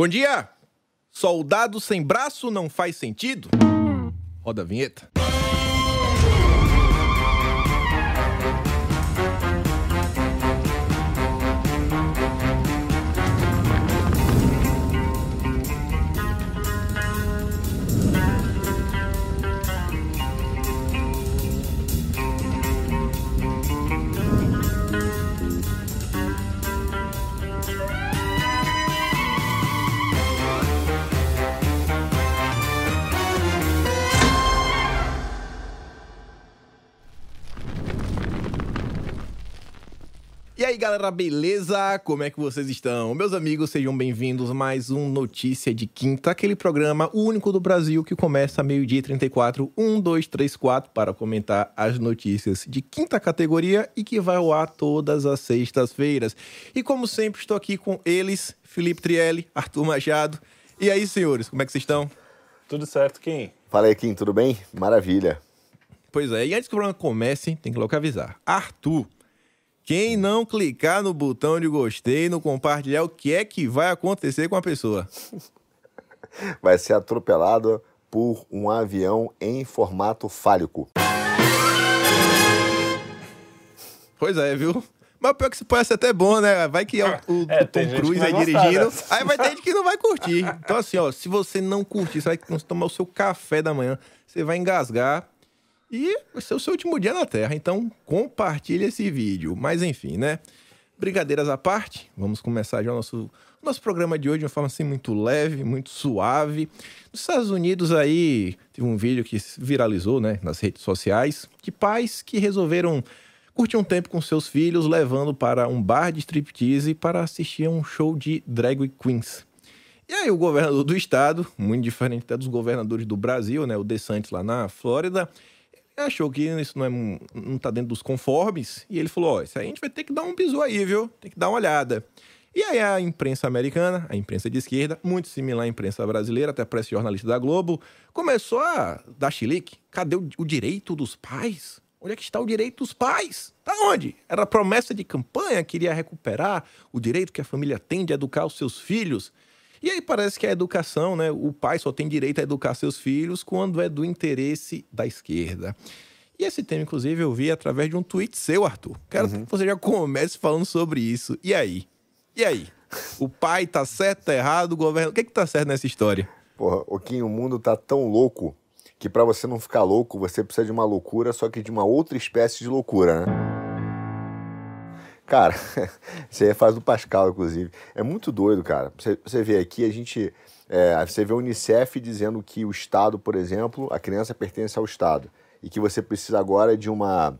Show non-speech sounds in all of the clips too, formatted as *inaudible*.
Bom dia! Soldado sem braço não faz sentido? Roda a vinheta. Aí, galera, beleza? Como é que vocês estão? Meus amigos, sejam bem-vindos a mais um Notícia de Quinta, aquele programa único do Brasil que começa meio-dia e 34, 1, 2, 3, 4, para comentar as notícias de quinta categoria e que vai ao ar todas as sextas-feiras. E como sempre, estou aqui com eles, Felipe Trielli, Arthur Machado. E aí, senhores, como é que vocês estão? Tudo certo, Kim? Fala aí, Kim, tudo bem? Maravilha. Pois é, e antes que o programa comece, tem que logo avisar. Arthur, quem não clicar no botão de gostei, no compartilhar, o que é que vai acontecer com a pessoa? *laughs* Vai ser atropelado por um avião em formato fálico. Pois é, viu? Mas pior que isso pode ser até bom, né? Vai que o, o, É, o tem Tom Cruise aí vai gostar dirigindo, dessa. aí vai ter gente que não vai curtir. Então, assim, ó, se você não curtir, você vai tomar o seu café da manhã, você vai engasgar e vai ser o seu último dia na Terra. Então, compartilhe esse vídeo. Mas, enfim, né? Brincadeiras à parte, vamos começar já o nosso, nosso programa de hoje de uma forma assim muito leve, muito suave. Nos Estados Unidos aí, teve um vídeo que viralizou, né, nas redes sociais, de pais que resolveram curtir um tempo com seus filhos, levando para um bar de striptease para assistir a um show de drag queens. E aí o governador do estado, muito diferente até dos governadores do Brasil, né, o DeSantis lá na Flórida, achou que isso não, é, não tá dentro dos conformes, e ele falou, ó, isso aí a gente vai ter que dar um bisu aí, viu? Tem que dar uma olhada. E aí a imprensa americana, a imprensa de esquerda, muito similar à imprensa brasileira, até para esse jornalista da Globo, começou a dar chilique. Cadê o, o direito dos pais? Onde é que está o direito dos pais? Tá onde? Era promessa de campanha, queria recuperar o direito que a família tem de educar os seus filhos. E aí parece que a educação, né? O pai só tem direito a educar seus filhos quando é do interesse da esquerda. E esse tema, inclusive, eu vi através de um tweet seu, Arthur. Quero que você já comece falando sobre isso. E aí? E aí? O pai tá certo, tá errado, o governo. O que que tá certo nessa história? Porra, o Kim, o mundo tá tão louco que pra você não ficar louco, você precisa de uma loucura, só que de uma outra espécie de loucura, né? Cara, isso aí é fase do Pascal, inclusive. É muito doido, cara. Você, você vê aqui, a gente. é, você vê a Unicef dizendo que o Estado, por exemplo, a criança pertence ao Estado. E que você precisa agora de uma.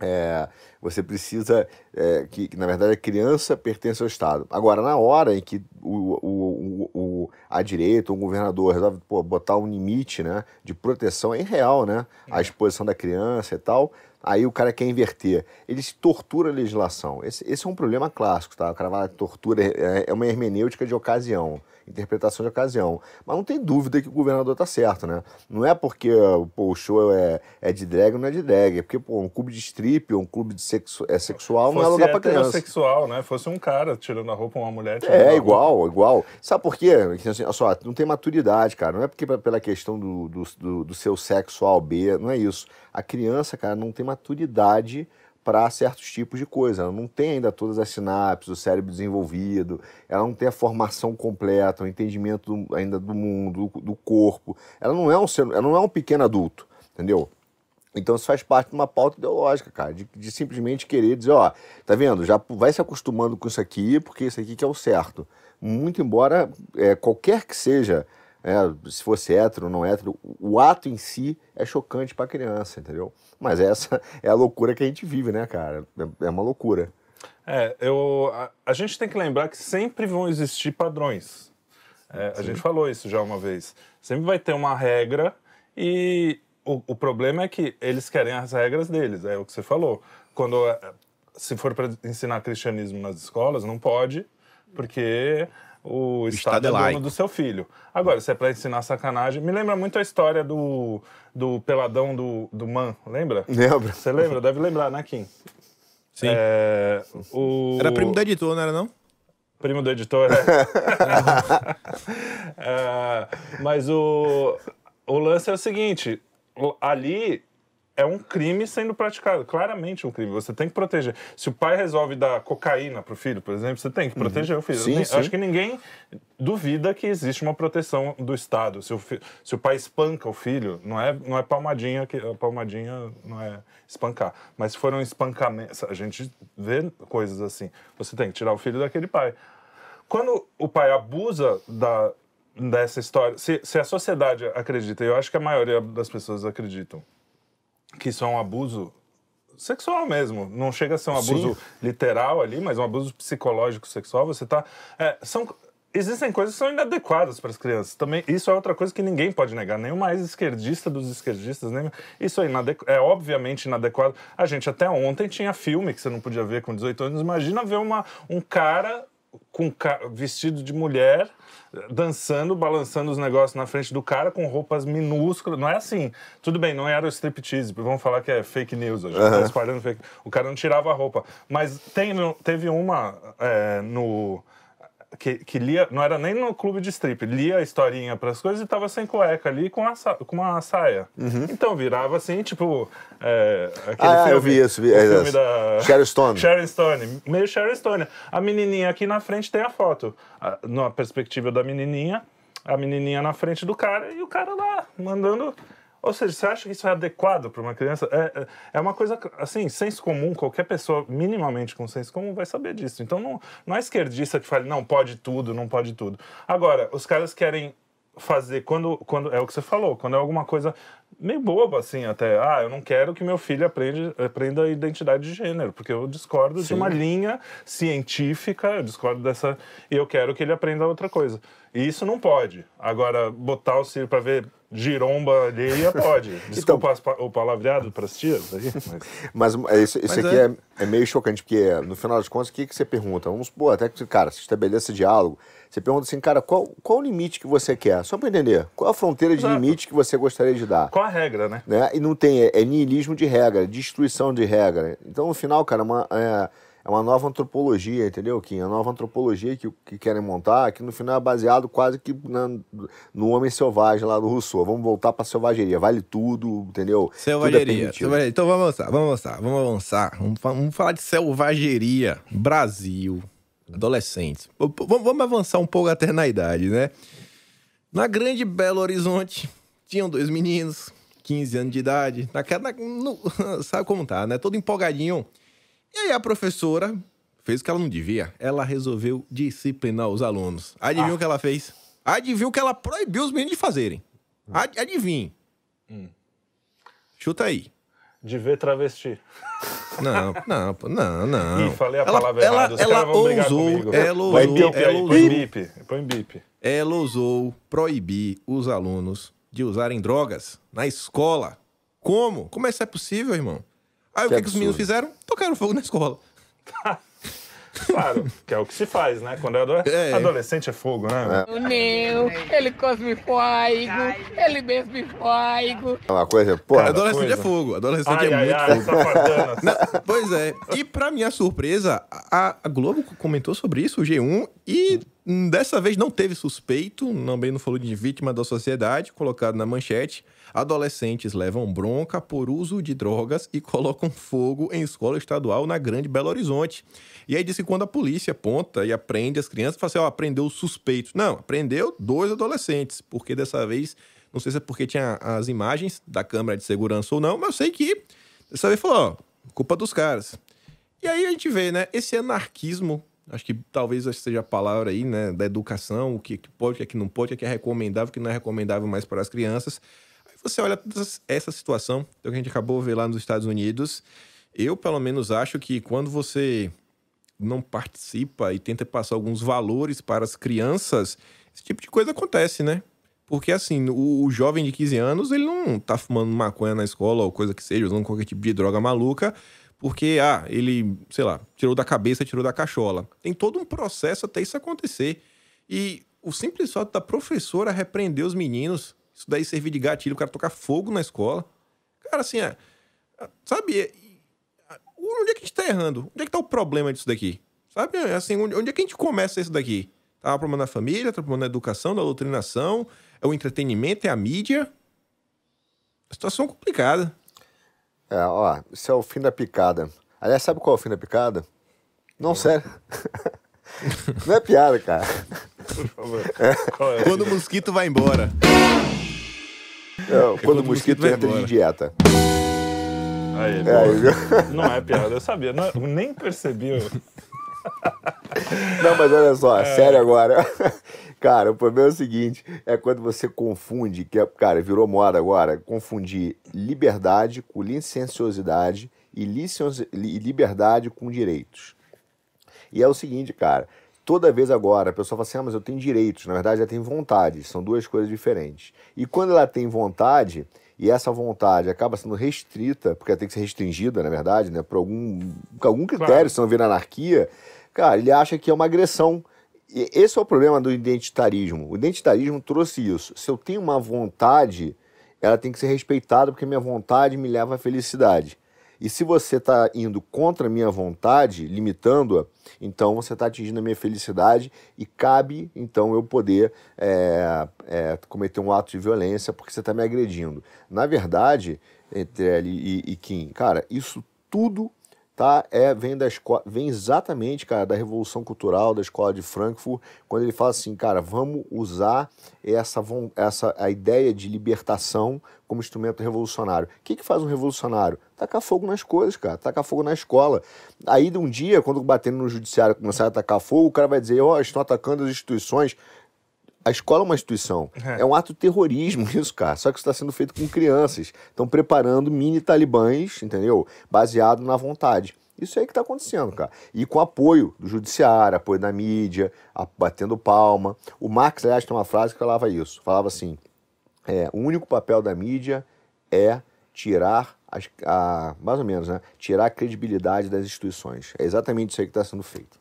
é, você precisa é, que, que, na verdade, a criança pertence ao Estado. Agora, na hora em que o, o, o, o- a direita, o governador resolve pô, botar um limite né, de proteção, é irreal, né? A exposição da criança e tal. Aí o cara quer inverter. Ele se tortura a legislação. Esse, esse é um problema clássico, tá? O cara vai tortura, é, é uma hermenêutica de ocasião, interpretação de ocasião. Mas não tem dúvida que o governador tá certo, né? Não é porque pô, o show é, é de drag ou não é de drag. É porque pô, um clube de strip ou um clube de sexu, é sexual não é Fosse lugar pra criança. heterossexual, né? Fosse um cara tirando a roupa, uma mulher tirando a É, igual, igual. Sabe por quê? Porque, assim, olha só, não tem maturidade, cara. Não é porque pela questão do, do, do, do seu sexo A ou B, não é isso. A criança, cara, não tem maturidade para certos tipos de coisa. Ela não tem ainda todas as sinapses, o cérebro desenvolvido, ela não tem a formação completa, o entendimento do- ainda do mundo, do, do corpo. Ela não é um ser, ela não é um pequeno adulto, entendeu? Então isso faz parte de uma pauta ideológica, cara, de, de simplesmente querer dizer, ó, tá vendo? Já vai se acostumando com isso aqui, porque isso aqui que é o certo. Muito embora é, qualquer que seja, é, se fosse hétero ou não hétero, o ato em si é chocante pra criança, entendeu? Mas essa *laughs* é a loucura que a gente vive, né, cara? É, é uma loucura. É, eu, a, a gente tem que lembrar que sempre vão existir padrões. É, a gente falou isso já uma vez. Sempre vai ter uma regra e o, o problema é que eles querem as regras deles, é o que você falou. Quando é, se for para ensinar cristianismo nas escolas, não pode, porque o, Estado Estado, é é dono laico. do seu filho. Agora, se é para ensinar sacanagem, me lembra muito a história do, do peladão do, do Man, lembra? Lembra? Você lembra? Deve lembrar, né, Kim? Sim. É, o... Era primo do editor, não era não? Primo do editor, é. *laughs* É, mas o, o lance é o seguinte: ali é um crime sendo praticado, claramente um crime. Você tem que proteger. Se o pai resolve dar cocaína pro filho, por exemplo, você tem que proteger o filho. Sim, sim. Acho que ninguém duvida que existe uma proteção do Estado. Se o, fi- se o pai espanca o filho, não é, não é palmadinha, que palmadinha não é espancar. Mas se for um espancamento, a gente vê coisas assim. Você tem que tirar o filho daquele pai. Quando o pai abusa da, dessa história, se, se a sociedade acredita, e eu acho que a maioria das pessoas acreditam, que isso é um abuso sexual mesmo. Não chega a ser um abuso literal ali, mas um abuso psicológico sexual. Você tá. é, são, existem coisas que são inadequadas para as crianças. Também, isso é outra coisa que ninguém pode negar. Nem o mais esquerdista dos esquerdistas, nem, isso é, inadequ, é obviamente inadequado. A gente até ontem tinha filme que você não podia ver com 18 anos. Imagina ver uma, um cara com vestido de mulher dançando, balançando os negócios na frente do cara com roupas minúsculas. Não é assim. Tudo bem, não era o striptease. Vamos falar que é fake news hoje. Tá espalhando fake. O cara não tirava a roupa. Mas tem, teve uma é, no que, que lia, não era nem no clube de strip, lia a historinha pras coisas e tava sem cueca ali com, a, com uma saia. Então virava assim, tipo. É, aquele Uhum. Ah, filme, eu vi isso, vi- o é, filme é, da. Sharon Stone. Sharon Stone, meio Sharon Stone. A menininha aqui na frente tem a foto. A- Na perspectiva da menininha, a menininha na frente do cara e o cara lá, mandando. Ou seja, você acha que isso é adequado para uma criança? É, é- é uma coisa, assim, senso comum, qualquer pessoa minimamente com senso comum vai saber disso. Então não, não é esquerdista que fale, não, pode tudo, não pode tudo. Agora, os caras querem fazer quando, quando é o que você falou, quando é alguma coisa meio boba assim até, ah, eu não quero que meu filho aprenda, aprenda a identidade de gênero, porque eu discordo de uma linha científica, eu discordo dessa e eu quero que ele aprenda outra coisa. E isso não pode. Agora botar o Ciro para ver giromba alheia *laughs* pode. Desculpa as pa- o palavreado para as tias aí, mas Mas é, isso, isso Mas aqui é. é. é meio chocante, porque no final das contas, o que, que você pergunta? Vamos supor, até que, cara, se estabeleça diálogo, você pergunta assim, cara, qual, qual o limite que você quer? Só para entender, qual a fronteira de Exato. limite que você gostaria de dar? qual a regra, né? Né? E não tem, é, é niilismo de regra, destruição de regra. Então, no final, cara, uma, é, é uma nova antropologia, entendeu, Kim? É uma nova antropologia que, que querem montar, que no final é baseado quase que na- no homem selvagem lá do Rousseau. Vamos voltar pra selvageria, vale tudo, entendeu? Tudo é Selvageria, selvageria. Então vamos avançar, vamos avançar, vamos avançar. Vamos, vamos falar de selvageria. Brasil, adolescentes. V- v- Vamos avançar um pouco até na idade, né? Na grande Belo Horizonte, tinham dois meninos, 15 anos de idade. Naquela, na- no- *laughs* sabe como tá, né? Todo empolgadinho. E aí a professora fez o que ela não devia. Ela resolveu disciplinar os alunos. Adivinha o que ela fez? Adivinha o que ela proibiu os meninos de fazerem. Ad, adivinha. Chuta aí. De ver travesti. Não, não, não, não. Ih, falei a ela, palavra ela, errada. Os ela ousou, ela Põe ousou, bip ela põe ousou, bip. Põe bip. ela ousou proibir os alunos de usarem drogas na escola. Como? Como é isso é possível, irmão? Aí o Que que, que os meninos fizeram? Tocaram fogo na escola. *laughs* Claro, que é o que se faz, né? Quando é, ado- É. adolescente é fogo, né? O Neu, ele cosme fogo, ele mesmo fogo. É uma coisa, porra, Cada Adolescente coisa. é fogo, adolescente Ai, é ai, muito ai, fogo. Não, pois é. E pra minha surpresa, a, a Globo comentou sobre isso, o G1, e hum, dessa vez não teve suspeito, também não falou de vítima da sociedade, colocado na manchete. Adolescentes levam bronca por uso de drogas e colocam fogo em escola estadual na Grande Belo Horizonte. E aí disse que quando a polícia aponta e aprende as crianças, fala assim, ó, aprendeu os suspeitos. Não, aprendeu dois adolescentes, porque dessa vez, não sei se é porque tinha as imagens da câmera de segurança ou não, mas eu sei que dessa vez falou, ó, culpa dos caras. E aí a gente vê, né, esse anarquismo, acho que talvez seja a palavra aí, né, da educação, o que, que pode, o é que não pode, o que é recomendável, o que não é recomendável mais para as crianças. Você olha essa situação que a gente acabou de ver lá nos Estados Unidos, eu pelo menos acho que quando você não participa e tenta passar alguns valores para as crianças, esse tipo de coisa acontece, né? Porque assim, o, o jovem de 15 anos, ele não tá fumando maconha na escola ou coisa que seja, usando qualquer tipo de droga maluca, porque, ah, ele, sei lá, tirou da cabeça, tirou da cachola. Tem todo um processo até isso acontecer. E o simples fato da professora repreender os meninos, isso daí servir de gatilho, o cara tocar fogo na escola. Cara, assim, é, sabe, é- onde é que a gente tá errando? Onde é que tá o problema disso daqui? Sabe? Assim, onde, onde é que a gente começa isso daqui? Tá problema na família, tá problema na educação, na doutrinação, é o entretenimento, é a mídia. Situação complicada. É, ó, isso é o fim da picada. Aliás, sabe qual é o fim da picada? Não, sério. *laughs* Não é piada, cara. Por favor. É? Quando o mosquito vai embora. É, quando, quando o mosquito mosquito entra de dieta. Aí, É? Não é piada, eu sabia. Não, eu nem percebi. Não, mas olha só, sério agora. *laughs* Cara, o problema é o seguinte: é quando você confunde, que é, cara, virou moda agora, confundir liberdade com licenciosidade e liberdade com direitos. E é o seguinte, cara, toda vez agora a pessoa fala assim, ah, mas eu tenho direitos, na verdade ela tem vontade, são duas coisas diferentes. E quando ela tem vontade, e essa vontade acaba sendo restrita, porque ela tem que ser restringida, na verdade, né, por algum, por algum critério, Claro. senão vira anarquia, cara, ele acha que é uma agressão. E esse é o problema do identitarismo. O identitarismo trouxe isso. Se eu tenho uma vontade, ela tem que ser respeitada, porque minha vontade me leva à felicidade. E se você está indo contra a minha vontade, limitando-a, então você está atingindo a minha felicidade e cabe, então, eu poder é, é, cometer um ato de violência porque você está me agredindo. Na verdade, Etrelli e, e Kim, cara, isso tudo tá? É, vem, da escola, vem exatamente, cara, da Revolução Cultural, da Escola de Frankfurt, quando ele fala assim, cara, vamos usar essa, essa a ideia de libertação como instrumento revolucionário. O que, que faz um revolucionário? Tacar fogo nas coisas, cara, tacar fogo na escola. Aí, de um dia, quando batendo no judiciário começar a atacar fogo, o cara vai dizer, ó, estão atacando as instituições. A escola é uma instituição. É, um ato de terrorismo *laughs* isso, cara. Só que isso está sendo feito com crianças. Estão preparando mini talibãs, entendeu? Baseado na vontade. Isso aí que está acontecendo, cara. E com apoio do judiciário, apoio da mídia, a- batendo palma. O Marx, aliás, tem uma frase que falava isso. Falava assim, é, o único papel da mídia é tirar, as, a, mais ou menos, né? Tirar a credibilidade das instituições. É exatamente isso aí que está sendo feito.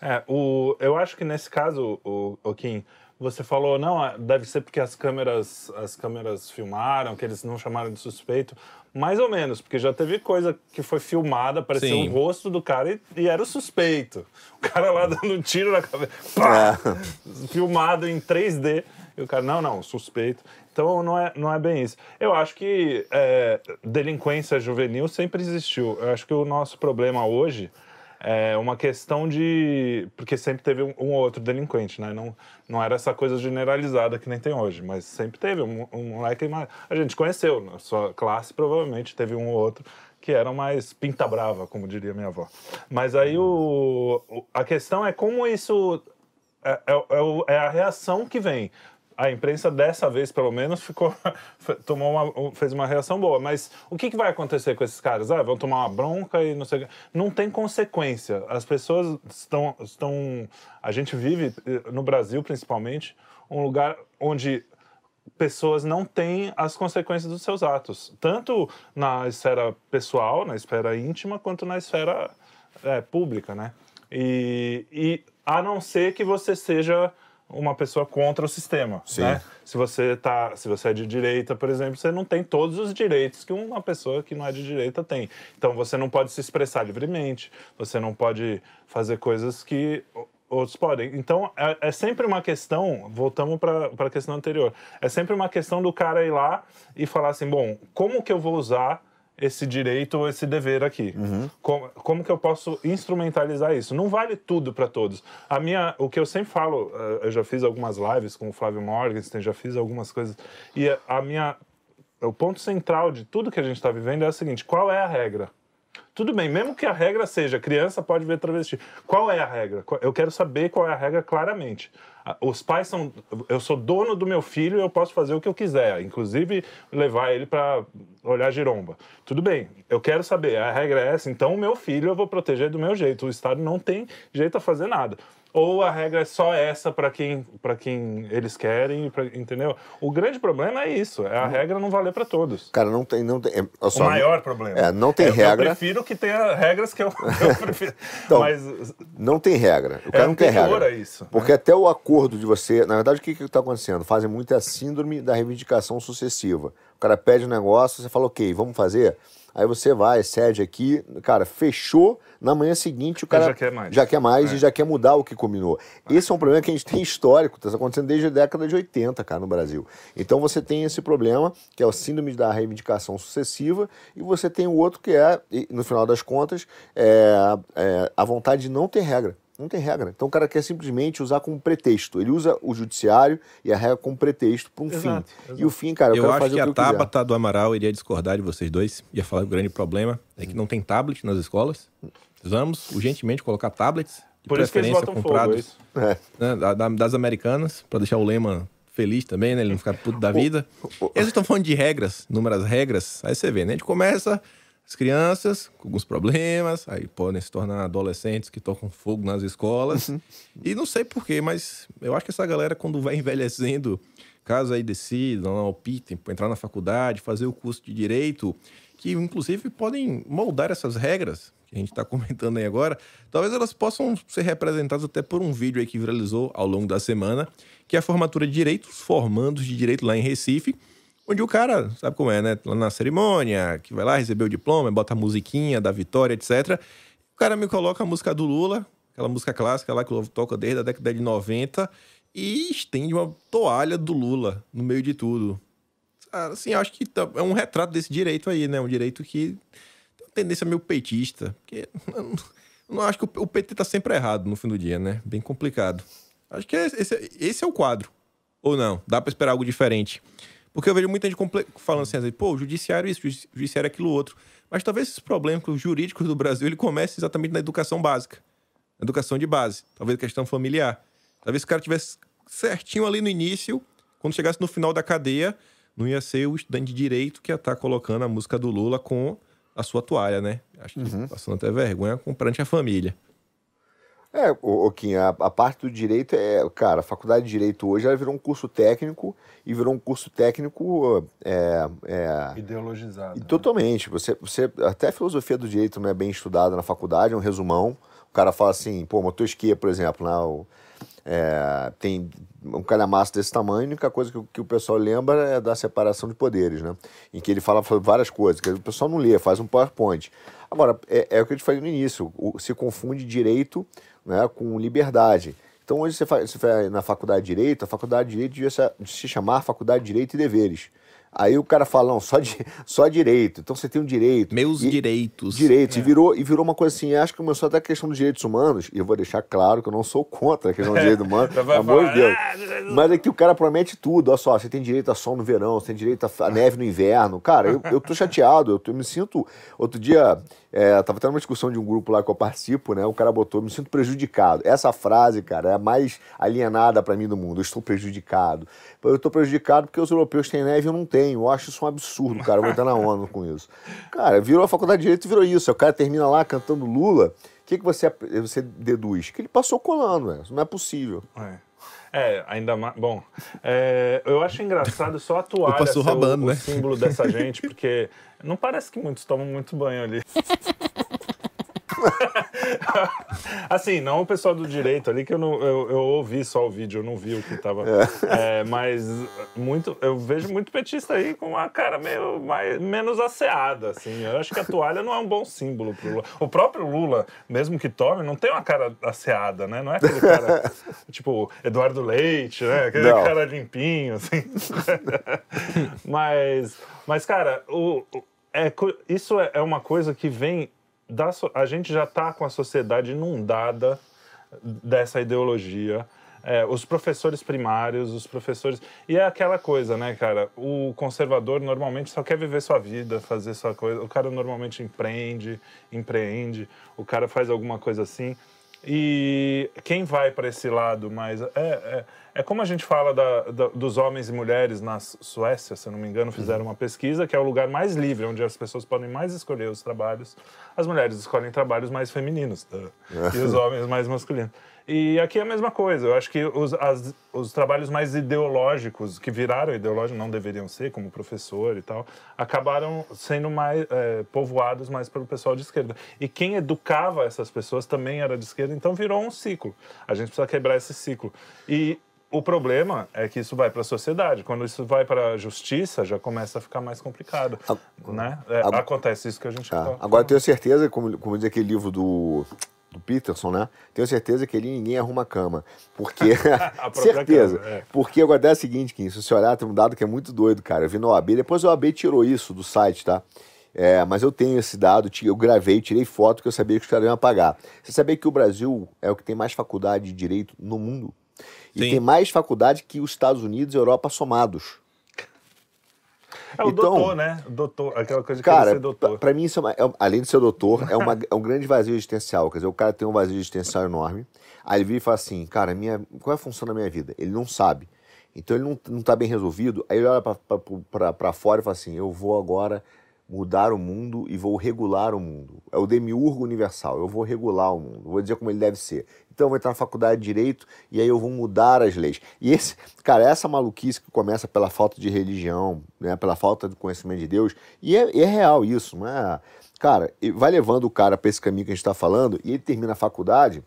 É, o, eu acho que nesse caso, o, o Kim, você falou, não, é, deve ser porque as câmeras, as câmeras filmaram, que eles não chamaram de suspeito. Mais ou menos, porque já teve coisa que foi filmada, apareceu Sim. o rosto do cara e, e era o suspeito. O cara lá dando um tiro na cabeça. Pá! Filmado em 3D. E o cara, não, não, suspeito. Então não é, não é bem isso. Eu acho que é, delinquência juvenil sempre existiu. Eu acho que o nosso problema hoje é uma questão de. Porque sempre teve um, ou outro delinquente, né? Não, não era essa coisa generalizada que nem tem hoje, mas sempre teve um, um moleque. mais- A gente conheceu, na sua classe provavelmente teve um ou outro que era mais pinta brava, como diria minha avó. Mas aí o, o- a questão é como isso. É, é- é é a reação que vem. A imprensa dessa vez, pelo menos, ficou *laughs* tomou uma, fez uma reação boa. Mas o que, que vai acontecer com esses caras? Ah, vão tomar uma bronca e não sei. Não tem consequência. As pessoas estão, estão. A gente vive eh, no Brasil, principalmente, um lugar onde pessoas não têm as consequências dos seus atos, tanto na esfera pessoal, na esfera íntima, quanto na esfera é, pública, né? E, e a não ser que você seja uma pessoa contra o sistema, né? Se você tá, se você é de direita, por exemplo, você não tem todos os direitos que uma pessoa que não é de direita tem. Então você não pode se expressar livremente, você não pode fazer coisas que outros podem. Então é, é sempre uma questão, voltamos para a questão anterior, é sempre uma questão do cara ir lá e falar assim, bom, como que eu vou usar esse direito ou esse dever aqui. Como, como que eu posso instrumentalizar isso? Não vale tudo para todos. A minha, o que eu sempre falo, eh, eu já fiz algumas lives com o Flávio Morgenstern, já fiz algumas coisas, e a minha, o ponto central de tudo que a gente está vivendo é o seguinte: qual é a regra? Tudo bem, mesmo que a regra seja criança pode ver travesti. Qual é a regra? Eu quero saber qual é a regra claramente. Os pais são. Eu sou dono do meu filho e eu posso fazer o que eu quiser, inclusive levar ele para olhar giromba. Tudo bem, eu quero saber. A regra é essa, então o meu filho eu vou proteger do meu jeito. O Estado não tem jeito a fazer nada. Ou a regra é só essa para quem, pra quem eles querem, pra- entendeu? O grande problema é isso: é a regra não valer para todos. Cara, não tem. Não tem é, olha O só, maior problema. É, não tem Eu regra. prefiro que tenha regras que eu, *laughs* eu prefiro. Então, Mas Não tem regra. O cara é não tem regra. isso. Porque até o acordo de você. Na verdade, o que está acontecendo? Fazem muito é a síndrome da reivindicação sucessiva. O cara pede um negócio, você fala, ok, vamos fazer. Aí você vai, cede aqui, cara, fechou. Na manhã seguinte o cara já quer mais. já quer mais É. e já quer mudar o que combinou. Esse é um problema que a gente tem histórico, está acontecendo desde a década de 80, cara, no Brasil. Então você tem esse problema, que é o síndrome da reivindicação sucessiva, e você tem o outro que é, no final das contas, é, é a vontade de não ter regra. Não tem regra. Então o cara quer simplesmente usar como pretexto. Ele usa o judiciário e a regra como pretexto para um Exato, fim. E o fim, cara, eu, Eu quero acho fazer que o a que eu quiser. Tabata do Amaral iria discordar de vocês dois. Ia falar que o grande problema é que não tem tablet nas escolas. Precisamos urgentemente colocar tablets, de Por isso que eles preferência botam fogo, é. É. *laughs* né, da- da- das americanas, para deixar o Lema feliz também, né? Ele não ficar puto da vida. Eles estão falando de regras, inúmeras regras. Aí você vê, né? A gente começa as crianças com alguns problemas, aí podem se tornar adolescentes que tocam fogo nas escolas. e não sei porquê, mas eu acho que essa galera, quando vai envelhecendo, caso aí decidam, optem por entrar na faculdade, fazer o curso de direito, que inclusive podem moldar essas regras que a gente está *laughs* comentando aí agora, talvez elas possam ser representadas até por um vídeo aí que viralizou ao longo da semana, que é a formatura de direito, os formandos de direito lá em Recife, onde o cara, sabe como é, né? Na cerimônia, que vai lá receber o diploma, bota a musiquinha da vitória, etc. O cara me coloca a música do Lula, aquela música clássica lá que o toca desde a década de 90, e estende uma toalha do Lula no meio de tudo. Cara, assim, acho que tá- é um retrato desse direito aí, né? Um direito que tem uma tendência meio petista. Porque *laughs* eu não, acho que o- PT tá sempre errado no fim do dia, né? Bem complicado. Acho que esse, esse é o quadro. Ou não? Dá pra esperar algo diferente. Porque eu vejo muita gente falando assim, assim, pô, o judiciário isso, o judici- o judiciário aquilo outro. Mas talvez esses problemas jurídicos do Brasil ele comece exatamente na educação básica. Na educação de base. Talvez questão familiar. Talvez se o cara tivesse certinho ali no início, quando chegasse no final da cadeia, não ia ser o estudante de direito que ia estar colocando a música do Lula com a sua toalha, né? Acho que passando até vergonha perante a família. É, o, Kim, a, a parte do direito é, cara, a faculdade de direito hoje ela virou um curso técnico e virou um curso técnico é, é, Ideologizado. e totalmente. Você, você, até a filosofia do direito não é bem estudada na faculdade, é um resumão. O cara fala assim, pô, Montesquieu, por exemplo, né, o, é, tem um calhamaço desse tamanho, a única coisa que, o- que o pessoal lembra é da separação de poderes, né? Em que ele fala várias coisas, que o pessoal não lê, faz um PowerPoint. Agora, é, é o que eu te falei no início, o- se confunde direito né, com liberdade. Então, hoje você, faz, você na faculdade de Direito, a faculdade de Direito devia se chamar Faculdade de Direito e Deveres. Aí o cara fala, não, só, di, *laughs* só direito. Então você tem um direito. Meus E- direitos. Direitos. E, virou, e virou uma coisa assim, acho que começou até a questão dos direitos humanos, e eu vou deixar claro que eu não sou contra a questão dos direitos humanos, *laughs* Já pelo amor de Deus. "Ah, Mas é que o cara promete tudo, olha só, você tem direito a sol no verão, você tem direito a neve no inverno. Cara, eu, eu tô chateado, eu, tô- eu me sinto. Outro dia, é, tava tendo uma discussão de um grupo lá que eu participo, né? O cara botou, me sinto prejudicado. Essa frase, cara, é a mais alienada pra mim do mundo. Eu estou prejudicado. Eu tô prejudicado porque os europeus têm neve e eu não tenho. Eu acho isso um absurdo, cara. Eu vou entrar na *laughs* ONU com isso. Cara, virou a faculdade de Direito e virou isso. O cara termina lá cantando Lula. O que, que você, você deduz? Que ele passou colando, né? Isso não é possível. É. É, ainda mais. Bom, é, eu acho engraçado só a *laughs* toalha passou ser o- roubando, o, né? símbolo dessa *laughs* gente, porque não parece que muitos tomam muito banho ali. *laughs* assim, não o pessoal do direito ali, que eu, não, eu, eu ouvi só o vídeo, eu não vi o que tava. É, mas muito, eu vejo muito petista aí com uma cara meio mais, menos asseada, assim. Eu acho que a toalha não é um bom símbolo pro Lula. O próprio Lula, mesmo que tome, não tem uma cara asseada, né? Não é aquele cara, *laughs* tipo, Eduardo Leite, né? Aquele Não. cara limpinho, assim. *laughs* mas, mas, cara, o, o- é, isso é é uma coisa que vem da. A gente já tá com a sociedade inundada dessa ideologia. É, os professores primários, os professores. E é aquela coisa, né, cara? O conservador normalmente só quer viver sua vida, fazer sua coisa. O cara normalmente empreende, empreende, o cara faz alguma coisa assim. E quem vai para esse lado mais. É, é, é como a gente fala da- da- dos homens e mulheres na Su- Suécia, se eu não me engano, fizeram uma pesquisa, que é o lugar mais livre, onde as pessoas podem mais escolher os trabalhos. As mulheres escolhem trabalhos mais femininos tá? e os homens mais masculinos. E aqui é a mesma coisa. Eu acho que os, as- os trabalhos mais ideológicos, que viraram ideológicos, não deveriam ser, como professor e tal, acabaram sendo mais é, povoados mais pelo pessoal de esquerda. E quem educava essas pessoas também era de esquerda, então virou um ciclo. A gente precisa quebrar esse ciclo. E o problema é que isso vai para a sociedade. Quando isso vai para a justiça, já começa a ficar mais complicado. né? É, a- acontece isso que a gente Tá. Agora tenho certeza, como, como diz aquele livro do, do Peterson, né? Tenho certeza que ali ninguém arruma a cama. Porque. *laughs* A própria *laughs* certeza. cama, é. Porque agora é o seguinte, Kim, se você olhar, tem um dado que é muito doido, cara. Eu vi na OAB, depois a OAB tirou isso do site, tá? É, mas eu tenho esse dado, eu gravei, tirei foto que eu sabia que os caras iam apagar. Você sabia que o Brasil é o que tem mais faculdade de direito no mundo? E Sim. tem mais faculdade que os Estados Unidos e Europa somados. É o Então- doutor, né? Doutor, aquela coisa de Cara, ser pra, doutor. pra mim, isso é uma- é além de ser doutor, é, uma- é um grande vazio existencial. Quer dizer, o cara tem um vazio existencial enorme. Aí ele vira e fala assim, cara, minha, qual é a função da minha vida? Ele não sabe. Então ele não, não tá bem resolvido. Aí ele olha pra- pra- pra pra fora e fala assim, eu vou agora mudar o mundo e vou regular o mundo. É o demiurgo universal, eu vou regular o mundo, vou dizer como ele deve ser. Então eu vou entrar na faculdade de Direito e aí eu vou mudar as leis. E esse, cara, essa maluquice que começa pela falta de religião, né, pela falta de conhecimento de Deus, e é, é real isso, não é? Cara, vai levando o cara para esse caminho que a gente está falando e ele termina a faculdade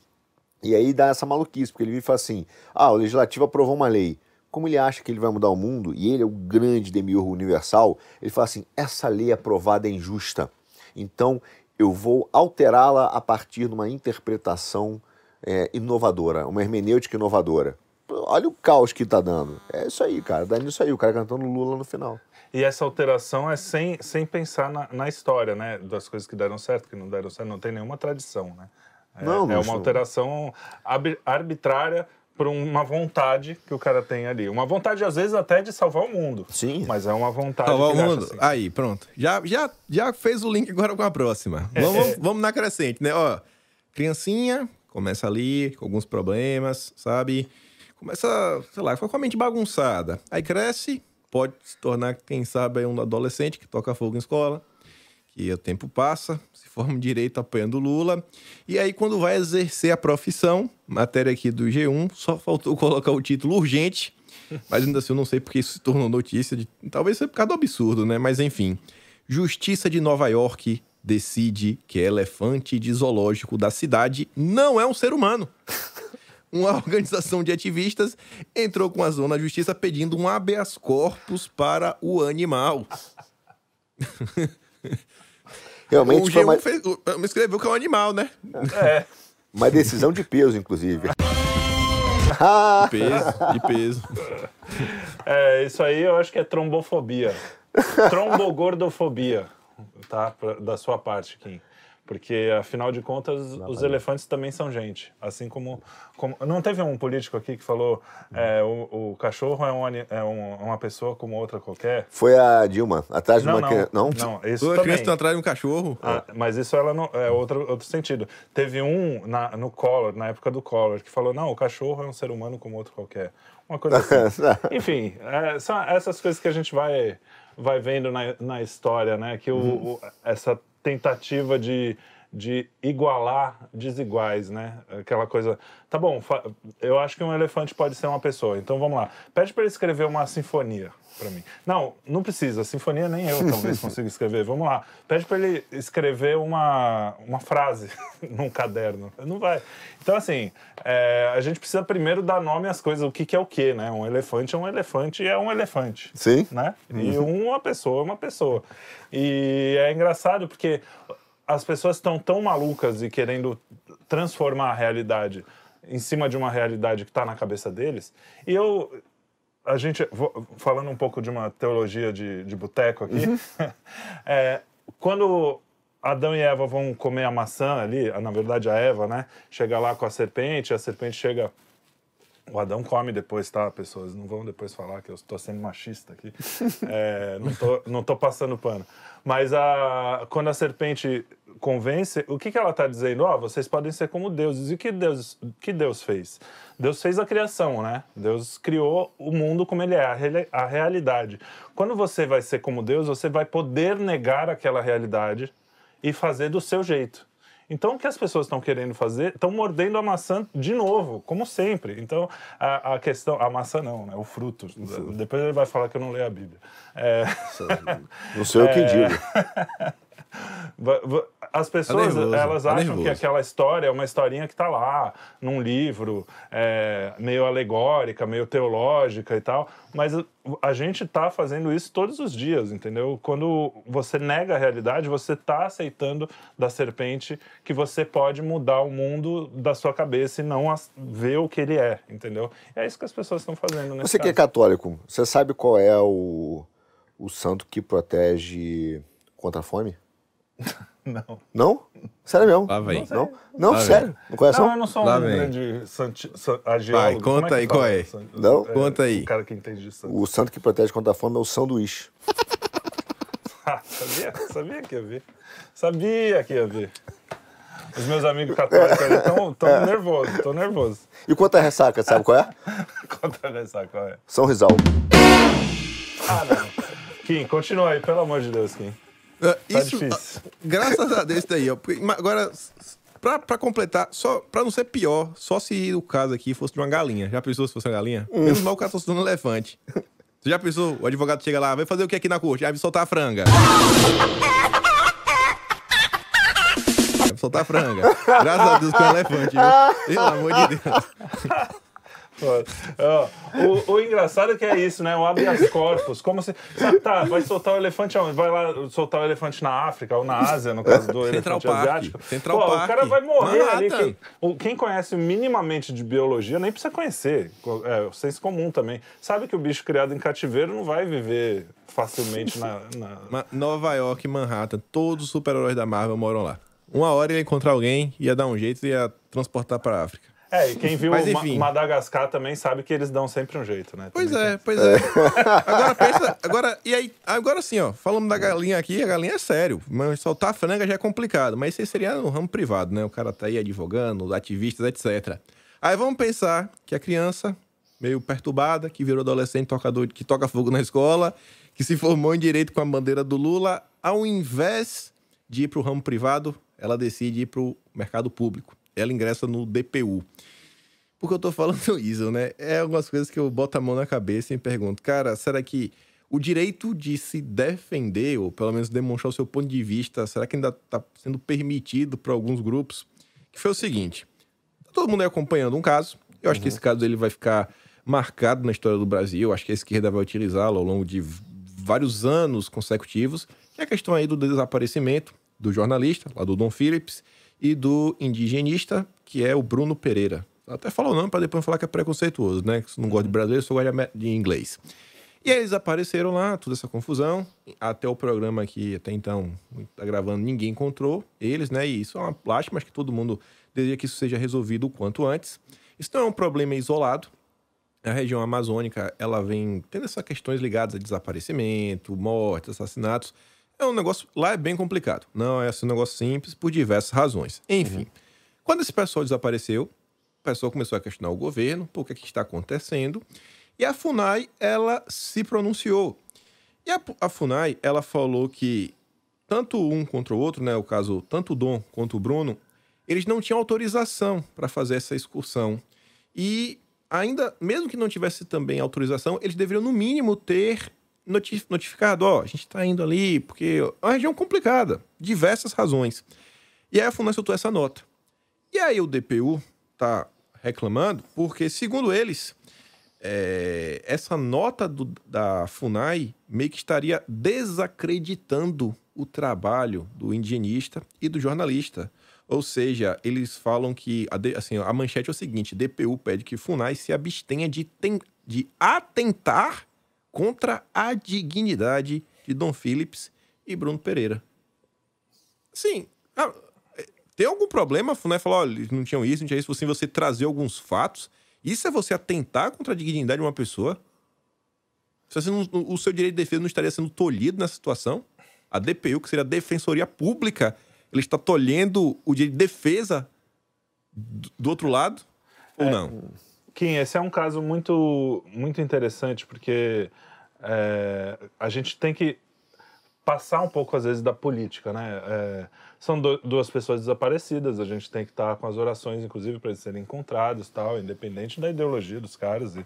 e aí dá essa maluquice, porque ele vira e fala assim: ah, o legislativo aprovou uma lei. Como ele acha que ele vai mudar o mundo, e ele é o grande demiurgo universal, ele fala assim: essa lei aprovada é injusta. Então eu vou alterá-la a partir de uma interpretação é, inovadora, uma hermenêutica inovadora. Olha o caos que tá dando. É isso aí, cara. Dá nisso aí, o cara cantando Lula no final. E essa alteração é sem, sem pensar na, na história, né? Das coisas que deram certo, que não deram certo. Não tem nenhuma tradição, né? É, Não, é uma alteração arbitrária por uma vontade que o cara tem ali. Uma vontade, às vezes, até de salvar o mundo. Sim. Mas é uma vontade Salvar o mundo. assim. Aí, pronto. Já, já, já fez o link agora com a próxima. É, Vamos, vamos na crescente, né? Ó, criancinha, começa ali com alguns problemas, sabe? Começa, sei lá, com a mente bagunçada. Aí cresce, pode se tornar, quem sabe, um adolescente que toca fogo em escola. Que o tempo passa, se forma direito apoiando Lula. E aí, quando vai exercer a profissão, matéria aqui do G1, só faltou *laughs* colocar o título urgente. Mas ainda assim, eu não sei porque isso se tornou notícia. De... Talvez seja por causa do absurdo, né? Mas enfim. Justiça de Nova York decide que elefante de zoológico da cidade não é um ser humano. *laughs* Uma organização de ativistas entrou com a zona da justiça pedindo um habeas corpus para o animal. *laughs* Realmente o foi G1 uma, fez, o- escreveu que é um animal, né? É, uma decisão de peso, inclusive. *laughs* De peso, de peso. é, isso aí eu acho que é trombofobia. Trombogordofobia, tá? Da sua parte, Kim. Porque, afinal de contas, os elefantes também são gente. Assim como, como... Não teve um político aqui que falou é, o, o cachorro é, um, é um- uma pessoa como outra qualquer? foi a Dilma, atrás de Não, uma não. criança. Não? Não, isso Toda também. criança tá atrás de um cachorro. Ah, mas isso ela não, é outro, outro sentido. Teve um na, no Collor, na época do Collor, que falou: não, o cachorro é um ser humano como outro qualquer. Uma coisa assim. *laughs* Enfim, é, são essas coisas que a gente vai, vai vendo na, na história, né? Que o, o- essa tentativa de, de igualar desiguais, né? Aquela coisa. Tá bom, eu acho que um elefante pode ser uma pessoa, então vamos lá. Pede para ele escrever uma sinfonia para mim. Não, não precisa. Sinfonia nem eu talvez *laughs* consiga escrever. Vamos lá. Pede para ele escrever uma, uma frase *laughs* num caderno. Não vai. Então, assim, é, a gente precisa primeiro dar nome às coisas. O que, que é o que, né? Um elefante é um elefante e é um elefante. Sim. Né? E uma pessoa é uma pessoa. E é engraçado porque as pessoas estão tão malucas e querendo transformar a realidade em cima de uma realidade que está na cabeça deles. E eu, a gente, falando um pouco de uma teologia de, de boteco aqui, *laughs* é, quando Adão e Eva vão comer a maçã ali, na verdade a Eva, né? Chega lá com a serpente, a serpente chega. O Adão come depois, tá, pessoas? Não vão depois falar que eu estou sendo machista aqui. *laughs* É, não, tô, não tô passando pano. Mas a, quando a serpente convence, o que, que ela está dizendo? Ó, vocês podem ser como deuses. E o que Deus, que Deus fez? Deus fez a criação, né? Deus criou o mundo como ele é, a, reali- a realidade. Quando você vai ser como Deus, você vai poder negar aquela realidade e fazer do seu jeito. Então, o que as pessoas estão querendo fazer? Estão mordendo a maçã de novo, como sempre. Então, a, a questão... A maçã não, né? O fruto. Depois ele vai falar que eu não leio a Bíblia. É, Não sou eu que digo. *laughs* as pessoas, nervoso, elas tá acham nervoso. que aquela história é uma historinha que tá lá, num livro, é, meio alegórica, meio teológica e tal, mas a- gente tá fazendo isso todos os dias, entendeu? Quando você nega a realidade, você tá aceitando da serpente que você pode mudar o mundo da sua cabeça e não as- ver o que ele é, entendeu? É isso que as pessoas estão fazendo nesse Você que é caso. católico, você sabe qual é o, o santo que protege contra a fome? *laughs* *laughs* Não. Não? Sério mesmo? Lá vem. Não? Não, Lá sério? Não conhece Não, não? eu não sou Lá um vem. grande santi, san. Vai, Como conta que aí, qual é? San- Não? Conta aí. O cara que entende de santo. O santo que protege contra a fome é o sanduíche. *laughs* Ah, sabia? Sabia que ia ver. Sabia que ia ver. Os meus amigos católicos estão tão nervosos, estão nervosos. E quanto à ressaca, sabe qual é? *laughs* Conta nessa qual é. São Rizal. Ah, não. Kim, continua aí, pelo amor de Deus, Kim. Ah, Tá isso, difícil. ah, graças a Deus, isso daí, ó. Agora, pra completar, só, pra não ser pior, só se o caso aqui fosse de uma galinha. Já pensou se fosse uma galinha? Menos mal o cara tá soltando um elefante. Você *laughs* já pensou? O advogado chega lá, vai fazer o que aqui na corte? Ah, vai soltar a franga. Vai soltar a franga. Graças a Deus que é um elefante, viu? *laughs* Pelo amor de Deus. *laughs* O, o engraçado é que é isso, né? O habeas corpus. Como se. Sabe, tá, vai soltar o elefante aonde? Vai lá soltar o elefante na África ou na Ásia, no caso do *laughs* Central elefante Park. asiático. Central Pô, O Park. cara vai morrer ali. Quem, o- quem conhece minimamente de biologia nem precisa conhecer. É, o senso comum também. Sabe que o bicho criado em cativeiro não vai viver facilmente na. na- *laughs* Nova York, Manhattan, todos os super-heróis da Marvel moram lá. Uma hora ele ia encontrar alguém, ia dar um jeito e ia transportar pra África. É, e quem viu Mas, Ma- enfim. Madagascar também sabe que eles dão sempre um jeito, né? Pois Também é, pois é. Agora pensa, agora, e aí, agora sim, ó, falando da galinha aqui, a galinha é sério, mas soltar a franga já é complicado, mas isso aí seria no ramo privado, né? O cara tá aí advogando, ativistas, etc. Aí vamos pensar que a criança, meio perturbada, que virou adolescente tocador, que toca fogo na escola, que se formou em direito com a bandeira do Lula, ao invés de ir pro ramo privado, ela decide ir pro mercado público. Ela ingressa no DPU. Por que eu tô falando isso, né? É algumas coisas que eu boto a mão na cabeça e me pergunto, cara, será que o direito de se defender, ou pelo menos demonstrar o seu ponto de vista, será que ainda tá sendo permitido para alguns grupos? Que foi o seguinte: tá todo mundo aí acompanhando um caso. Eu acho que esse caso ele vai ficar marcado na história do Brasil. Eu acho que a esquerda vai utilizá-lo ao longo de vários anos consecutivos. Que é a questão aí do desaparecimento do jornalista, lá do Dom Phillips, e do indigenista, que é o Bruno Pereira. Até falou o nome para depois falar que é preconceituoso, né? Que não gosta de brasileiro, só gosta de inglês. E aí eles apareceram lá, toda essa confusão. Até o programa que até então tá gravando, ninguém encontrou eles, né? E isso é uma lástima, acho que todo mundo deseja que isso seja resolvido o quanto antes. Isso não é um problema isolado. A região amazônica, ela vem tendo essas questões ligadas a desaparecimento, mortes, assassinatos. É um negócio, lá é bem complicado. Não é assim, um negócio simples por diversas razões. Enfim, quando esse pessoal desapareceu, o pessoal começou a questionar o governo, por que, que está acontecendo. E a FUNAI, ela se pronunciou. E a, a FUNAI, ela falou que tanto um contra o outro, né, o caso, tanto o Dom quanto o Bruno, eles não tinham autorização para fazer essa excursão. E ainda, mesmo que não tivesse também autorização, eles deveriam, no mínimo, ter notificado, ó, a gente está indo ali, porque é uma região complicada, diversas razões. E aí a FUNAI soltou essa nota. E aí o DPU tá reclamando, porque, segundo eles, é, essa nota do- da FUNAI meio que estaria desacreditando o trabalho do indigenista e do jornalista. Ou seja, eles falam que a, assim, a manchete é o seguinte: DPU pede que FUNAI se abstenha de, ten- de atentar contra a dignidade de Dom Phillips e Bruno Pereira. Sim, ah, tem algum problema? FUNAI falou, olha, eles não tinham isso, não tinha isso, assim, você trazer alguns fatos. Isso é você atentar contra a dignidade de uma pessoa? Se você não- o seu direito de defesa não estaria sendo tolhido nessa situação? A DPU, que seria a Defensoria Pública, ele está tolhendo o direito de defesa do, outro lado? Ou não? Kim, esse é um caso muito, muito interessante, porque é, a gente tem que passar um pouco, às vezes, da política, né? É, são do- duas pessoas desaparecidas, a gente tem que estar com as orações, inclusive, para eles serem encontrados, tal, independente da ideologia dos caras. E,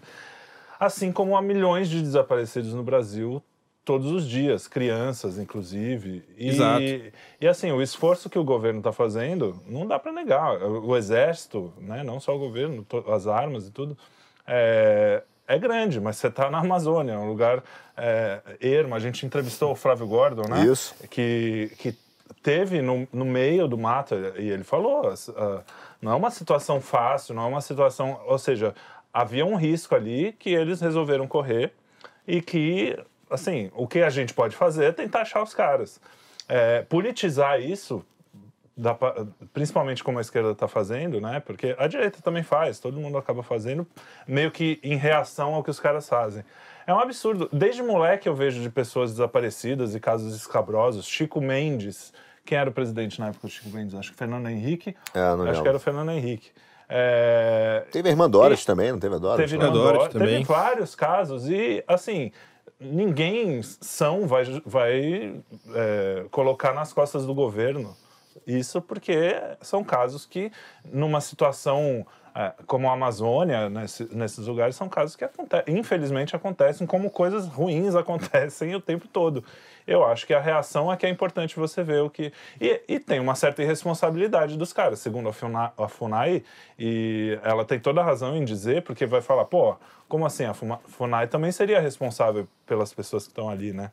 assim como há milhões de desaparecidos no Brasil todos os dias, crianças, inclusive. E, Exato. E assim, o esforço que o governo está fazendo, não dá para negar. O, exército, né, não só o governo, as armas e tudo, é, é grande, mas você está na Amazônia, um lugar é, ermo. A gente entrevistou o Flávio Gordon, né? Isso. Que, que teve no, no meio do mato, e ele falou, ah, não é uma situação fácil, não é uma situação... Ou seja, havia um risco ali que eles resolveram correr e que, assim, o que a gente pode fazer é tentar achar os caras. É, politizar isso, dá pra- principalmente como a esquerda está fazendo, né? Porque a direita também faz, todo mundo acaba fazendo, meio que em reação ao que os caras fazem. É um absurdo. Desde moleque eu vejo de pessoas desaparecidas e casos escabrosos. Chico Mendes, quem era o presidente na época do Chico Mendes? Acho que Fernando Henrique. É, não Acho lembro. que era o Fernando Henrique. É, Teve a irmã Doris E- também, não teve a Doris? Teve. Irmã Dorothy Dorothy, teve também. vários casos e, assim, ninguém são vai, vai é, colocar nas costas do governo isso porque são casos que, numa situação é, como a Amazônia, nesse- nesses lugares, são casos que infelizmente acontecem como coisas ruins *laughs* acontecem o tempo todo. Eu acho que a reação é que é importante você ver o que. E, e tem uma certa irresponsabilidade dos caras, segundo a FUNAI, a FUNAI, e ela tem toda a razão em dizer, porque vai falar, pô, como assim? A FUNAI também seria responsável pelas pessoas que estão ali, né?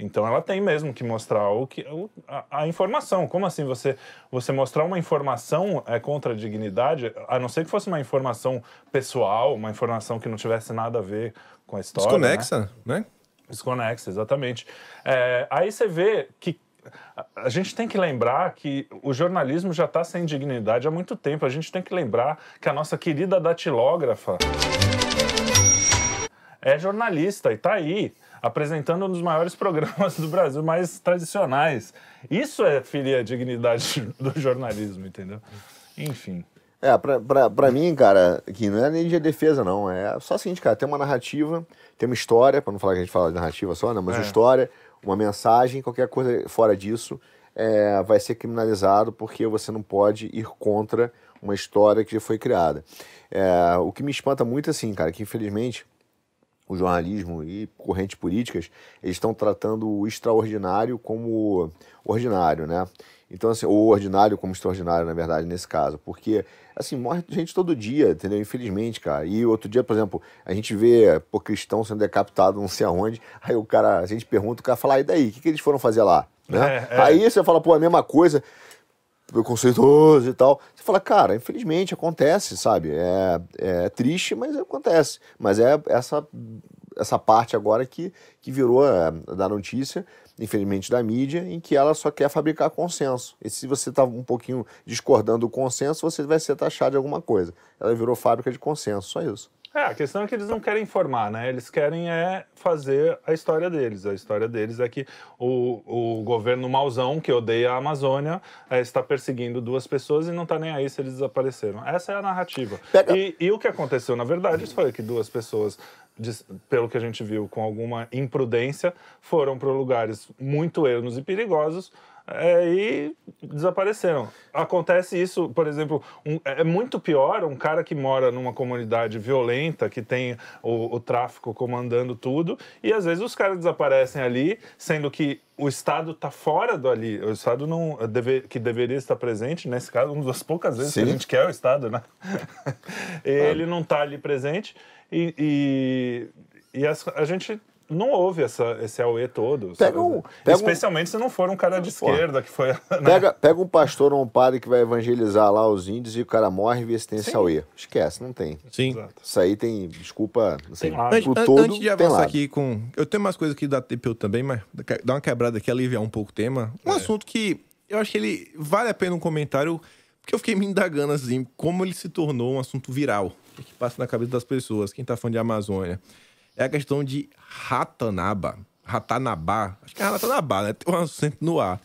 Então ela tem mesmo que mostrar o que, a, a informação. Como assim você, você mostrar uma informação é contra a dignidade, a não ser que fosse uma informação pessoal, uma informação que não tivesse nada a ver com a história. né? Desconexa, né? Desconexa, exatamente. É, aí você vê que a gente tem que lembrar que o jornalismo já está sem dignidade há muito tempo. A gente tem que lembrar que a nossa querida datilógrafa é jornalista e está aí apresentando um dos maiores programas do Brasil, mais tradicionais. Isso é ferir a dignidade *laughs* do jornalismo, entendeu? Enfim. É, pra, pra, pra mim, cara, que não é nem de defesa, não. É só o seguinte, cara, tem uma narrativa, tem uma história, pra não falar que a gente fala de narrativa só, né? Mas uma É. história, uma mensagem, qualquer coisa fora disso é, vai ser criminalizado porque você não pode ir contra uma história que já foi criada. É, o que me espanta muito, assim, cara, que infelizmente o jornalismo e correntes políticas, eles estão tratando o extraordinário como ordinário, né? Então, assim, ou ordinário como extraordinário, na verdade, nesse caso. Porque, assim, morre gente todo dia, entendeu? Infelizmente, cara. E outro dia, por exemplo, a gente vê pô, cristão sendo decapitado não sei aonde, aí o cara, a gente pergunta, o cara fala, "Ah, e daí? O que, que eles foram fazer lá? Né? É, é. Aí você fala, pô, a mesma coisa preconceituoso e tal. Você fala, cara, infelizmente acontece, sabe? É, é triste, mas acontece. Mas é essa, essa parte agora que, que virou é, da notícia, infelizmente da mídia, em que ela só quer fabricar consenso. E se você está um pouquinho discordando do consenso, você vai ser taxado de alguma coisa. Ela virou fábrica de consenso, só isso. É, a questão é que eles não querem informar, né? Eles querem é fazer a história deles. A história deles é que o, o governo mauzão, que odeia a Amazônia, é, está perseguindo duas pessoas e não está nem aí se eles desapareceram. Essa é a narrativa. E, e o que aconteceu, na verdade, foi que duas pessoas, pelo que a gente viu, com alguma imprudência, foram para lugares muito ermos e perigosos é, e desapareceram. Acontece isso, por exemplo, um- é muito pior um cara que mora numa comunidade violenta, que tem o, o tráfico comandando tudo, e às vezes os caras desaparecem ali, sendo que o Estado está fora do ali. O Estado não deve, que deveria estar presente, nesse caso, uma das poucas vezes que a Sim. gente quer o Estado, né? *laughs* Ele não está ali presente e, e, e a gente não ouve essa, esse AUE todo. Pega um- pega um- Especialmente se não for um cara de esquerda que foi. né? Pega, pega um pastor ou um padre que vai evangelizar lá os índios e o cara morre e vê se tem esse auê. Esquece, não tem. Sim. Exato. Isso aí tem, desculpa, assim, Tem lado. An- todo antes de tem avançar lado. aqui com. Eu tenho umas coisas que dá tempo eu também, mas dá uma quebrada aqui, aliviar um pouco o tema. Um assunto que eu acho que ele vale a pena um comentário, porque eu fiquei me indagando assim, como ele se tornou um assunto viral. O que que passa na cabeça das pessoas, quem tá falando de Amazônia. É a questão de Ratanaba. Ratanabá. Acho que é Ratanabá, né? Tem um acento no ar.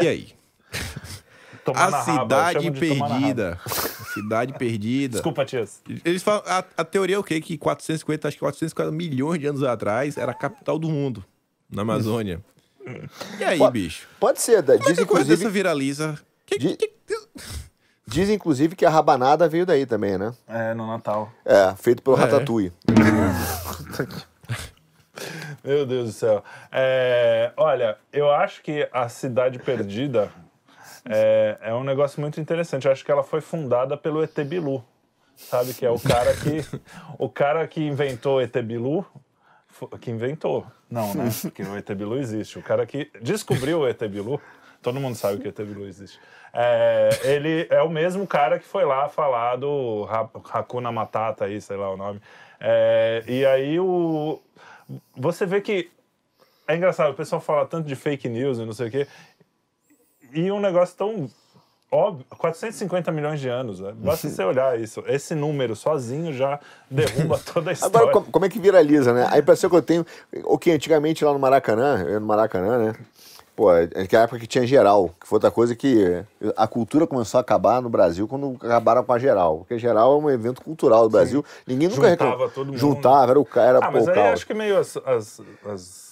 E aí? *laughs* Tomar a cidade perdida. Cidade perdida. Desculpa, tias. Eles falam, a, a teoria é o quê? Que 450, acho que 450 milhões de anos atrás era a capital do mundo, na Amazônia. *laughs* E aí, Pode- bicho? Pode ser, da- Como é diz que a coisa inclusive, dessa viraliza? Que, De- que- diz inclusive que a rabanada veio daí também, né? É, no Natal. É, feito pelo Ah, é? Ratatouille. *laughs* Meu Deus do céu. É, olha, eu acho que a Cidade Perdida é, é um negócio muito interessante. Eu acho que ela foi fundada pelo ET Bilu, sabe? Que é o cara que, o cara que inventou o ET Bilu, que inventou. Não, né? Porque o ET Bilu existe. O cara que descobriu o ET Bilu, todo mundo sabe que o ET Bilu existe. É, ele é o mesmo cara que foi lá falar do Hakuna Matata aí, sei lá o nome. É, e aí o você vê que é engraçado, o pessoal fala tanto de fake news e não sei o quê, e um negócio tão óbvio, 450 milhões de anos, né? basta você *laughs* olhar isso, esse número sozinho já derruba *laughs* toda a história. Agora, como, como é que viraliza, né? A impressão que eu tenho, o que antigamente lá no Maracanã, no Maracanã, né? Pô, é naquela época que tinha geral, que foi outra coisa que a cultura começou a acabar no Brasil quando acabaram com a geral. Porque geral é um evento cultural do Brasil. Ninguém nunca Juntava reclamou. todo mundo. Juntava, era o cara, ah, mas pô, aí caos. acho que meio as, as, as,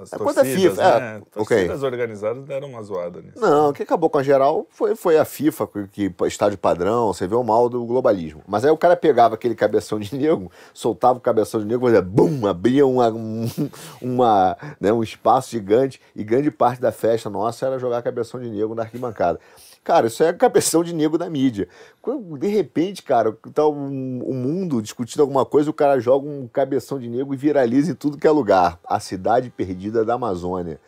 as É quanto a torcidas, FIFA, é, né? ok. Torcidas organizadas deram uma zoada nisso. Não, o que acabou com a geral foi, foi a FIFA, que, que estádio padrão, você vê o mal do globalismo. Mas aí o cara pegava aquele cabeção de negro, soltava o cabeção de negro, fazia bum, abria uma, um, uma, né, um espaço gigante e grande parte da festa nossa era jogar cabeção de negro na arquibancada. Cara, isso é cabeção de negro da mídia. De repente, cara, tá o um, um mundo discutindo alguma coisa, o cara joga um cabeção de negro e viraliza em tudo que é lugar. A cidade perdida da Amazônia.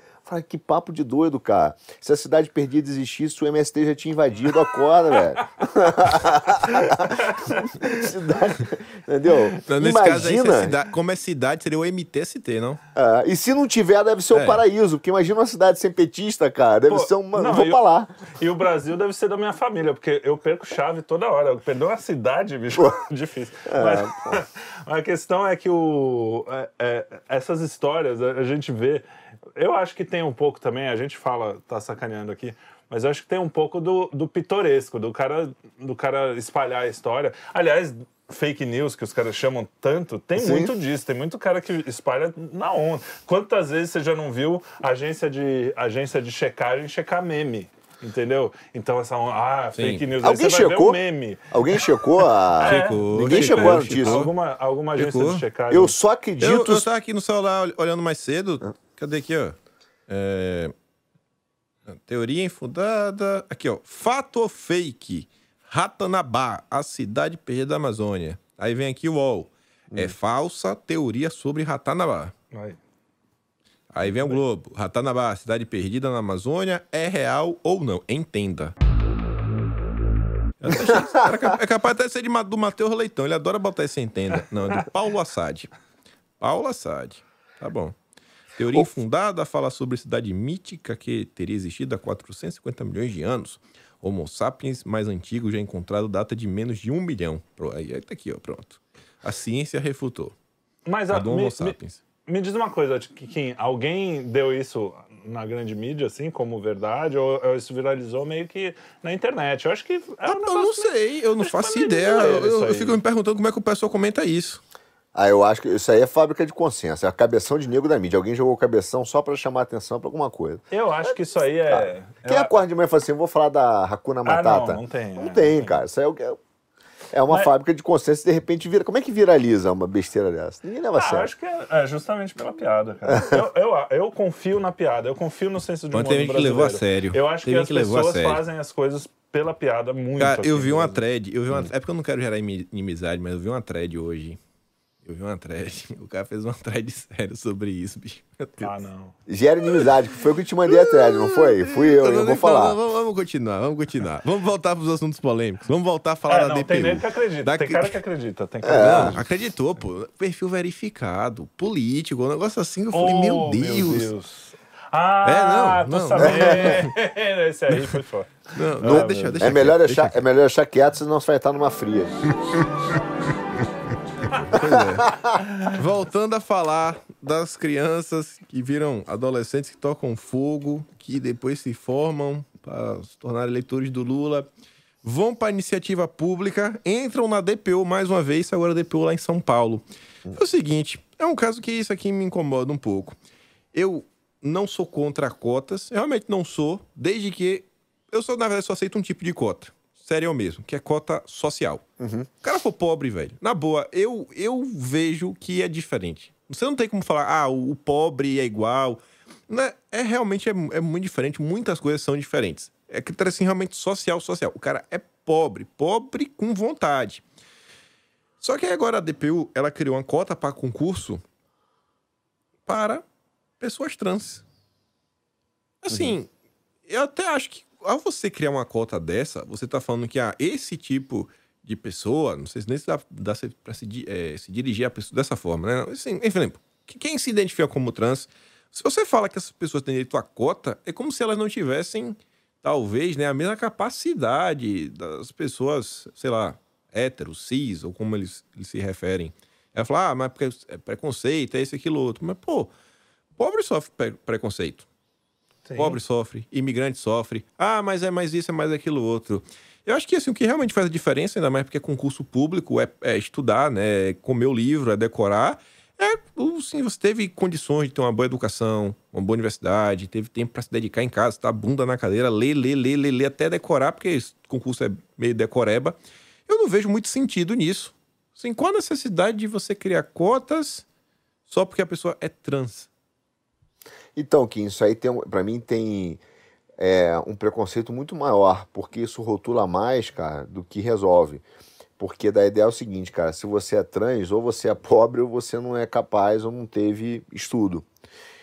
Que papo de doido, cara. Se a cidade perdida existisse, o MST já tinha invadido a corda, velho. *laughs* cidade, entendeu? Então, nesse caso aí, se é Imagina. cida- como é cidade, seria o MTST, não? É, e se não tiver, deve ser o É. paraíso. Porque imagina uma cidade sem petista, cara. Deve Pô, ser uma. não, vou e o- pra lá. E o Brasil deve ser da minha família, porque eu perco chave toda hora. Eu perdi uma cidade, bicho, *laughs* difícil. É, Mas *laughs* a questão é que o, é- é, essas histórias a, a gente vê. Eu acho que tem um pouco também, a gente fala, tá sacaneando aqui, mas eu acho que tem um pouco do, do pitoresco, do cara, do cara espalhar a história. Aliás, fake news que os caras chamam tanto, tem Sim. muito disso, tem muito cara que espalha na onda. Quantas vezes você já não viu agência de, agência de checagem checar meme? Entendeu? Então essa onda, ah, fake news. Alguém você vai ver checou? um meme. Alguém checou a. *laughs* Checou, Ninguém checou, chegou a checou. notícia. Alguma, alguma agência Checou. de checagem. Eu só Eu, acredito. eu tava aqui no celular ol- olhando mais cedo. Cadê aqui, ó? É, Teoria infundada. Aqui, ó. Fato ou fake? Ratanabá, a cidade perdida da Amazônia. Aí vem aqui o UOL. É falsa teoria sobre Ratanabá. Vai. Aí vem o Globo. Ratanabá, cidade perdida na Amazônia, é real ou não? Entenda. É capaz até de ser de, do Matheus Leitão. Ele adora botar esse entenda. Não, é do Paulo Assad. Paulo Assad. Tá bom. Teoria infundada fala sobre cidade mítica que teria existido há 450 milhões de anos. Homo sapiens mais antigo já encontrado data de menos de um milhão. Aí, tá aqui, ó, pronto. A ciência refutou. Mas A a, do me, Homo me, sapiens. me diz uma coisa, Kim, alguém deu isso na grande mídia, assim, como verdade, ou, ou isso viralizou meio que na internet? Eu acho que é um Eu não sei, eu não faço ideia. zoeira Eu, eu aí. fico me perguntando como é que o pessoal comenta isso. Ah, eu acho que isso aí é fábrica de consenso. É a cabeção de negro da mídia. Alguém jogou o cabeção só pra chamar atenção pra alguma coisa. Eu acho que isso aí é... Quem eu- acorda de manhã e fala assim, vou falar da Hakuna Ah, Matata? não, não tem, Não é, tem, não tem. cara. Isso aí é o que é- é uma Mas- fábrica de consenso e de repente vira. Como é que viraliza uma besteira dessa? Ninguém leva a Ah, eu sério. acho que é, é justamente pela piada, cara. *laughs* eu, eu, eu confio na piada, eu confio no senso de Mas humor tem do gente que levou a sério. Eu acho Tem que as que a pessoas sério. fazem as coisas pela piada muito. Cara, eu vi uma thread, eu vi Hum. uma, é porque eu não quero gerar imi- inimizade, mas eu vi uma thread hoje. Eu vi uma thread. *laughs* O cara fez uma thread sério sobre isso, bicho. Meu Deus. Ah, não. Gera inimizade, que foi o que eu te mandei a thread, não foi? Fui eu, eu Não, vou falar. não, vamos, vamos continuar, vamos continuar. Vamos voltar para os assuntos polêmicos. Vamos voltar a falar É, da não, DPU. tem que acredita. Da- Tem cara que acredita. Tem cara que É. acredita. Acreditou, pô. Perfil verificado, político, um negócio assim. Eu falei, meu Oh, Deus. Ah, É, não, tô não. sabendo. *laughs* Esse aí foi foda. Não, Não, não, deixa, deixa É melhor, deixa achar, é melhor achar quieto, senão você vai estar numa fria. *laughs* Pois é. Voltando a falar das crianças que viram adolescentes que tocam fogo, que depois se formam para se tornar eleitores do Lula, vão para a iniciativa pública, entram na DPU mais uma vez, agora DPU lá em São Paulo. É o seguinte, é um caso que isso aqui me incomoda um pouco. Eu não sou contra cotas, realmente não sou, desde que eu só, na verdade, só aceito um tipo de cota. Sério mesmo, que é cota social. O cara for pobre, velho. Na boa, eu, eu vejo que é diferente. Você não tem como falar, ah, o pobre é igual. Né? É realmente é, é muito diferente, muitas coisas são diferentes. É critério assim, realmente social, social. O cara é pobre, pobre com vontade. Só que agora a DPU, ela criou uma cota para concurso para pessoas trans. Assim, uhum. eu até acho que ao você criar uma cota dessa, você tá falando que ah, esse tipo de pessoa, não sei se nem se dá, dá para se, é, se, dirigir a pessoa dessa forma, né? Assim, enfim, quem se identifica como trans, se você fala que essas pessoas têm direito à cota, é como se elas não tivessem, talvez, né, a mesma capacidade das pessoas, sei lá, héteros, cis, ou como eles, eles se referem. Ela fala, ah, mas é preconceito, é esse, aquilo, outro. Mas, pô, pobre sofre preconceito. Sim. Pobre sofre, imigrante sofre. Ah, mas é mais isso, é mais aquilo outro. Eu acho que assim, o que realmente faz a diferença, ainda mais porque é concurso público, é, é estudar, né? É comer o livro, é decorar. É, sim, você teve condições de ter uma boa educação, uma boa universidade, teve tempo para se dedicar em casa, tá bunda na cadeira, ler, ler, ler, ler, ler até decorar, porque esse concurso é meio decoreba. Eu não vejo muito sentido nisso. Assim, qual a necessidade de você criar cotas só porque a pessoa é trans? Então, Kim, isso aí para mim tem é, um preconceito muito maior, porque isso rotula mais, cara, do que resolve. Porque da ideia é o seguinte, cara, se você é trans, ou você é pobre, ou você não é capaz, ou não teve estudo.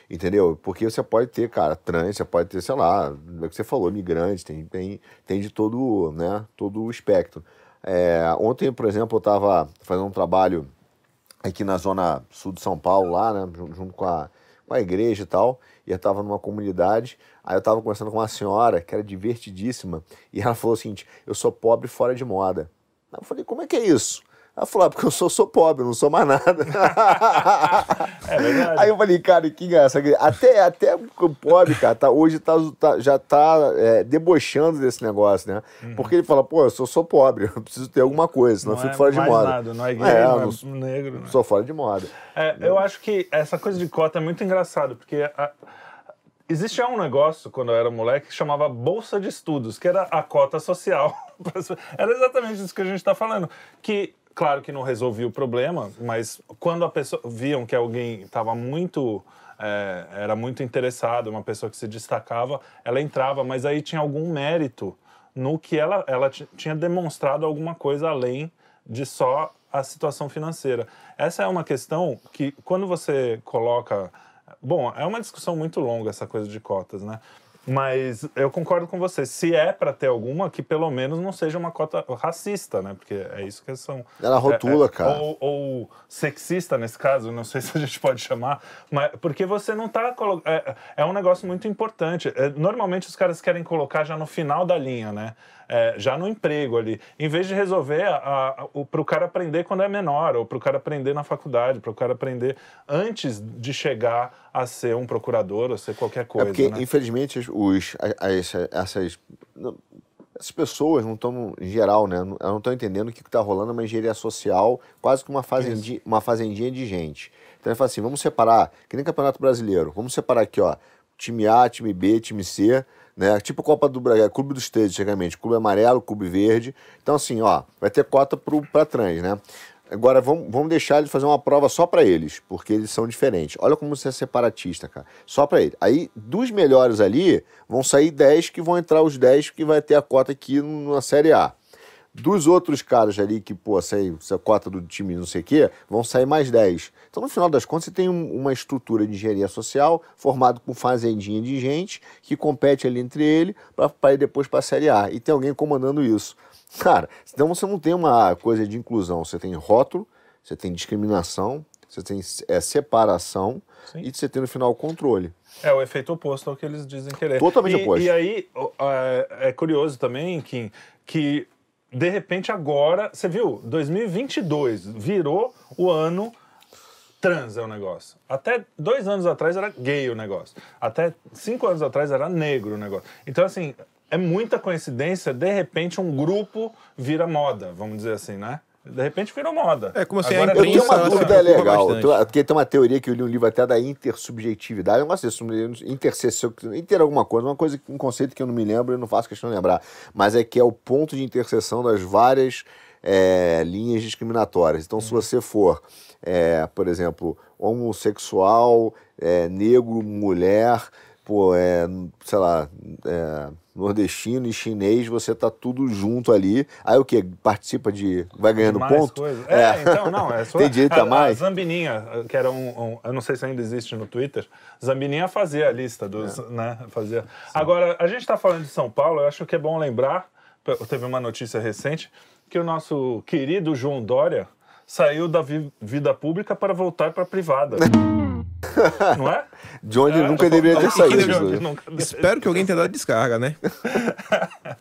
Entendeu? Porque você pode ter, cara, trans, você pode ter, sei lá, é o que você falou, migrante, tem, tem, tem de todo, né, todo o espectro. É, ontem, por exemplo, eu estava fazendo um trabalho aqui na zona sul de São Paulo, lá, né, junto com a, com a igreja e tal, e eu estava numa comunidade, aí eu estava conversando com uma senhora que era divertidíssima, e ela falou o seguinte, eu sou pobre fora de moda. Eu falei, como é que é isso? Ela falou, ah, porque eu sou, sou pobre, não sou mais nada. *laughs* é. Aí eu falei, cara, que graça. Até, até o pobre, cara, tá, hoje tá, tá já tá é, debochando desse negócio, né? Uhum. Porque ele fala, pô, eu sou, sou pobre, eu preciso ter alguma coisa, senão não eu fico é fora de moda. Nada, não é gay, é, não, não é negro. Né? Sou fora de moda. É, eu acho que essa coisa de cota é muito engraçado, porque... A... Existia um negócio, quando eu era moleque, que chamava Bolsa de Estudos, que era a cota social. *laughs* era exatamente isso que a gente está falando. Que Claro que não resolvia o problema, mas quando a pessoa viam que alguém estava muito é, era muito interessado, uma pessoa que se destacava, ela entrava, mas aí tinha algum mérito no que ela ela tinha demonstrado alguma coisa além de só a situação financeira. Essa é uma questão que quando você coloca, bom, é uma discussão muito longa essa coisa de cotas, né? Mas eu concordo com você. Se é para ter alguma, que pelo menos não seja uma cota racista, né? Porque é isso que são. Ela rotula, é, é, cara. Ou, ou, sexista, nesse caso, não sei *laughs* se a gente pode chamar. Mas porque você não está. É, é um negócio muito importante. É, normalmente os caras querem colocar já no final da linha, né? É, já no emprego ali, em vez de resolver para o cara aprender quando é menor, ou para o cara aprender na faculdade, para o cara aprender antes de chegar a ser um procurador ou ser qualquer coisa. É porque, né? infelizmente, os, as, essas, essas pessoas não estão, em geral, né, não estão entendendo o que está rolando, uma engenharia social, quase que uma fazendinha, uma fazendinha de gente. Então ele fala assim: vamos separar, que nem Campeonato Brasileiro, vamos separar aqui, ó, time A, time B, time C né? Tipo Copa do Brasil, é Clube dos Três, antigamente, Clube Amarelo, Clube Verde. Então, assim, ó, vai ter cota para trans, né? Agora, vamos, vamos deixar eles fazer uma prova só para eles, porque eles são diferentes. Olha como você é separatista, cara. Só para eles. Aí, dos melhores ali, vão sair 10 que vão entrar os 10 que vai ter a cota aqui na Série A. Dos outros caras ali que, pô, sei, a cota do time não sei o quê, vão sair mais 10. Então, no final das contas, você tem um, uma estrutura de engenharia social formado com fazendinha de gente que compete ali entre ele para ir depois para a Série A. E tem alguém comandando isso. Cara, então você não tem uma coisa de inclusão, você tem rótulo, você tem discriminação, você tem é, separação Sim. e você tem no final o controle. É o efeito oposto ao que eles dizem querer. Totalmente e, oposto. E aí é, é curioso também, Kim, que de repente agora, você viu, 2022 virou o ano trans é o negócio. Até dois anos atrás era gay o negócio. Até cinco anos atrás era negro o negócio. Então, assim, é muita coincidência, de repente um grupo vira moda, vamos dizer assim, né? De repente virou moda. É como assim, Agora, eu tenho uma dúvida legal, porque tem uma teoria que eu li um livro até da intersubjetividade, eu não sei se interseção, inter alguma coisa, uma coisa, um conceito que eu não me lembro, eu não faço questão de lembrar, mas é que é o ponto de interseção das várias é, linhas discriminatórias. Então, se você for, é, por exemplo, homossexual, é, negro, mulher, pô, é, sei lá, é, nordestino e chinês, você tá tudo junto ali. Aí o que? Participa de. Vai ganhando mais ponto? coisa. É, então, não, é só. *laughs* Tem direito a mais? A Zambininha, que era um, um- Eu não sei se ainda existe no Twitter. Zambininha fazia a lista dos. É. Né, fazia. Agora, a gente tá falando de São Paulo, eu acho que é bom lembrar. Teve uma notícia recente que o nosso querido João Dória saiu da vi- vida pública para voltar para a privada. *laughs* não é? *laughs* De onde É, nunca deveria ter saído. nunca Espero que alguém tenha dado descarga, né? *laughs*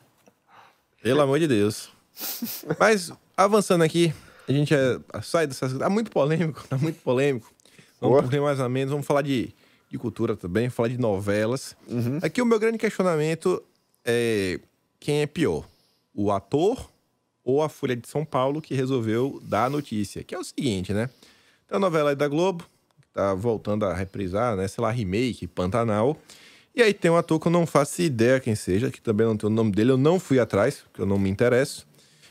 Pelo amor de Deus. Mas, avançando aqui, a gente é, sai dessas. Tá muito polêmico, tá muito polêmico. Vamos nem mais ou menos, vamos falar de, de cultura também, falar de novelas. Aqui o meu grande questionamento é quem é pior? O ator ou a Folha de São Paulo que resolveu dar a notícia? Que é o seguinte, né? Tem a novela aí da Globo, tá voltando a reprisar, né? Sei lá, remake, Pantanal. E aí tem um ator que eu não faço ideia quem seja, que também não tem o nome dele, eu não fui atrás, porque eu não me interesso.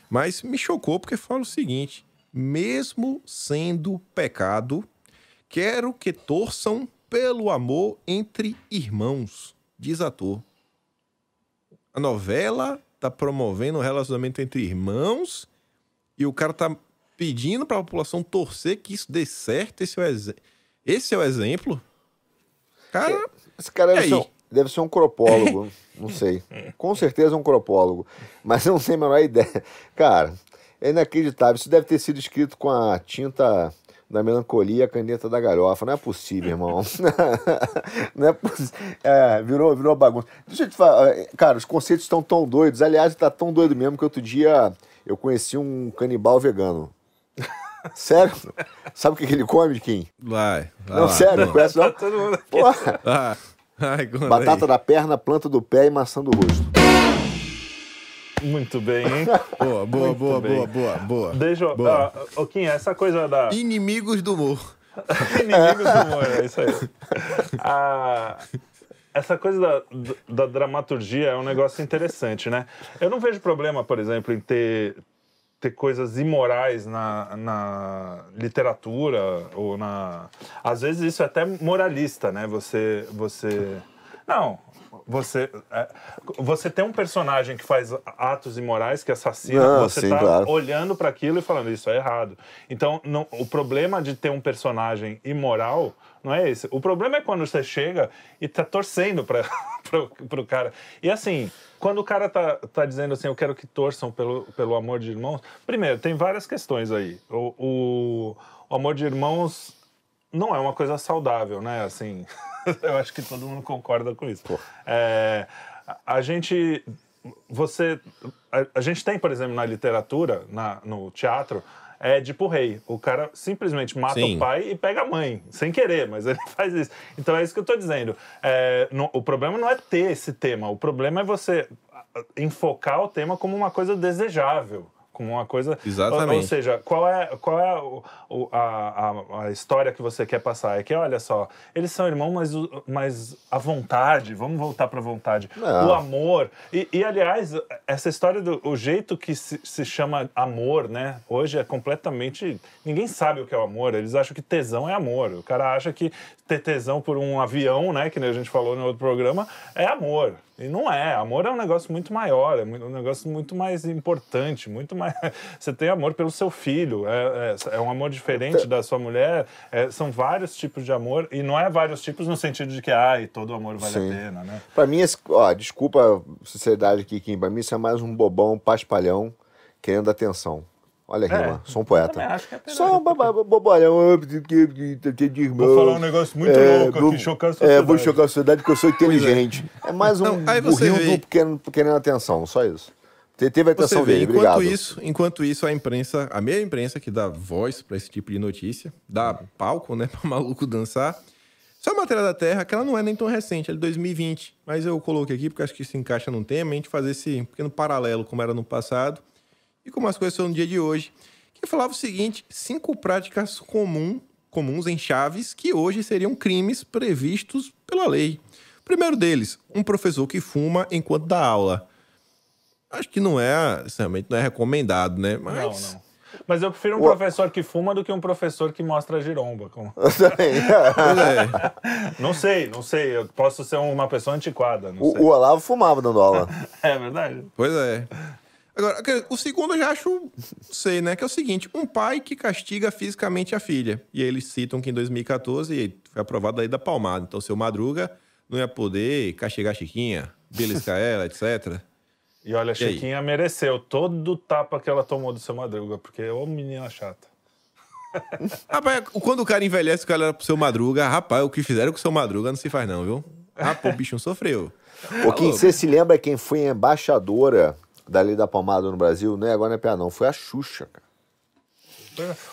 Mas me chocou porque fala o seguinte: mesmo sendo pecado, quero que torçam pelo amor entre irmãos, diz ator. A novela tá promovendo o relacionamento entre irmãos e o cara tá pedindo para a população torcer que isso dê certo. Esse é o, exe- esse é o exemplo. Cara, Esse cara deve ser, um, deve ser um cropólogo, *laughs* não sei. Com certeza um cropólogo, mas eu não tenho a menor ideia. Cara, é inacreditável. Isso deve ter sido escrito com a tinta da melancolia, a caneta da galhofa. Não é possível, irmão. *laughs* não é possível. É, virou, virou bagunça. Deixa eu te falar, é, cara, os conceitos estão tão doidos. Aliás, tá tão doido mesmo que outro dia eu conheci um canibal vegano. *laughs* Sério? Sabe o que, que ele come, Kim? vai. vai Não, lá. sério, não conhece não? Todo mundo- Porra. Ah, ai, Batata aí. da perna, planta do pé e maçã do rosto. Muito bem, hein? *laughs* Boa, boa, Muito boa, bem. boa, boa, boa. Deixa eu. Boa. Ah, ô, Kim, essa coisa da. *laughs* Inimigos do humor. *laughs* Inimigos do humor, é isso aí. Ah, essa coisa da, da dramaturgia é um negócio interessante, né? Eu não vejo problema, por exemplo, em ter, ter coisas imorais na, na literatura ou na... Às vezes isso é até moralista, né? Você... você... Não, você, é, você tem um personagem que faz atos imorais, que assassina, Não, você tá claro. olhando para aquilo e falando isso é errado. Então, não- o problema de ter um personagem imoral não é esse. O problema é quando você chega e tá torcendo para *laughs* pro, pro cara. E assim, quando o cara tá, tá dizendo assim, eu quero que torçam pelo, pelo amor de irmãos, primeiro, tem várias questões aí. O, o, o amor de irmãos não é uma coisa saudável, né? Assim, *laughs* eu acho que todo mundo concorda com isso. É, a- a gente, você, a, a gente tem, por exemplo, na literatura, na, no teatro, é Edipo Rei. O cara simplesmente mata Sim. o pai e pega a mãe, sem querer, mas ele *laughs* faz isso. Então é isso que eu estou dizendo. É, não- o problema não é ter esse tema, o problema é você enfocar o tema como uma coisa desejável. Como uma coisa. Exatamente. Ou, ou seja, qual é, qual é o- o- a, a, história que você quer passar? É que, olha só, eles são irmãos, mas, mas a vontade, vamos voltar para a vontade. Não. O amor. E, e, aliás, essa história do o jeito que se, se chama amor, né? Hoje é completamente. Ninguém sabe o que é o amor. Eles acham que tesão é amor. O cara acha que ter tesão por um avião, né? Que a gente falou no outro programa, é amor. E não é. Amor é um negócio muito maior, é um negócio muito mais importante, muito mais. *laughs* Você tem amor pelo seu filho, é, é, é um amor diferente da sua mulher. é, são vários tipos de amor, e não é vários tipos no sentido de que, ai, todo amor vale Sim. a pena, né? Pra mim, esse, ó, desculpa a sinceridade aqui, Kim. Pra mim, isso é mais um bobão paspalhão querendo atenção. Olha a rima, sou um poeta. acho que é Só um boba- bobalhão, de irmão. Vou falar um negócio muito louco aqui, chocar a É, sociedade. vou chocar a sociedade porque eu sou inteligente. É mais um Não, aí você burrinho vê- do querendo, querendo atenção, só isso. Te- Teve a Você atenção vê, dele, enquanto obrigado. isso, enquanto isso, a imprensa, a mesma imprensa que dá voz pra esse tipo de notícia, dá palco, né, *laughs* pra maluco dançar. Só a matéria da Terra, que ela não é nem tão recente, é de 2020, mas eu coloquei aqui porque acho que se encaixa num tema, a gente fazer esse pequeno paralelo como era no passado e como as coisas são no dia de hoje, que falava o seguinte, cinco práticas comum, comuns em chaves que hoje seriam crimes previstos pela lei. O primeiro deles, um professor que fuma enquanto dá aula. Acho que não é, sinceramente, não é recomendado, né? Mas Não, não. Mas eu prefiro um O- professor que fuma do que um professor que mostra a giromba. como- Pois é. *laughs* Não sei, não sei. Eu posso ser uma pessoa antiquada, não o, sei. o Olavo fumava dando aula. *laughs* É verdade. Pois é. Agora, o segundo eu já acho, sei, né? Que é o seguinte: um pai que castiga fisicamente a filha. E aí eles citam que em 2014 foi aprovada a lei da palmada. Então, seu Madruga não ia poder castigar a Chiquinha, beliscar ela, etc. E olha, a E aí? Chiquinha mereceu todo o tapa que ela tomou do seu Madruga, porque é uma menina chata. *laughs* Rapaz, quando o cara envelhece, o cara era pro seu Madruga. Rapaz, o que fizeram com o seu Madruga não se faz, não, viu? Ah, pô, o bichinho sofreu. *laughs* Ô, Kim, você se lembra quem foi a embaixadora da Lei da Palmada no Brasil? Não é agora é PA, não. Foi a Xuxa, cara.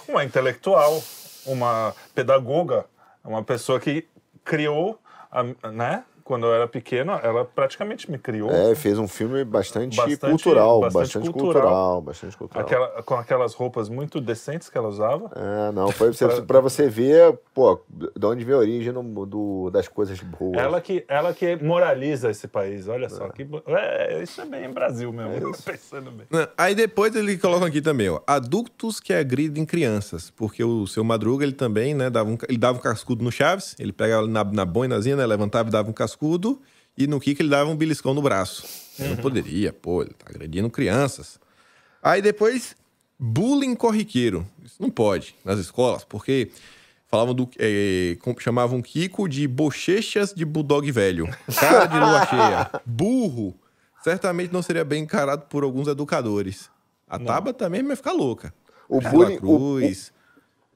Uma intelectual, uma pedagoga, uma pessoa que criou, a- né? Quando eu era pequeno, ela praticamente me criou. É, fez um filme bastante, Bastante- cultural, bastante bastante, cultural. cultural. bastante cultural. Aquela, com aquelas roupas muito decentes que ela usava. É, não, foi pra você, *laughs* ver, pô, de onde vem a origem do, do- das coisas boas. Ela que, ela que moraliza esse país, olha É. só. Que, bo- é, isso é bem Brasil mesmo, pensando bem. Não, Aí depois ele coloca aqui também, ó, adultos que agridem crianças, porque o seu Madruga ele também, né, dava um, ele dava um cascudo no Chaves, ele pegava na, na boinazinha, né, levantava e dava um cascudo, e no Kiko ele dava um beliscão no braço. Ele não poderia, pô, ele tá agredindo crianças. Aí depois, bullying corriqueiro. Isso não pode nas escolas, porque falavam do. com- chamavam Kiko de bochechas de bulldog velho, cara de lua *laughs* cheia, burro. Certamente não seria bem encarado por alguns educadores. A Taba também vai ficar louca. O Carla bullying- o- Cruz.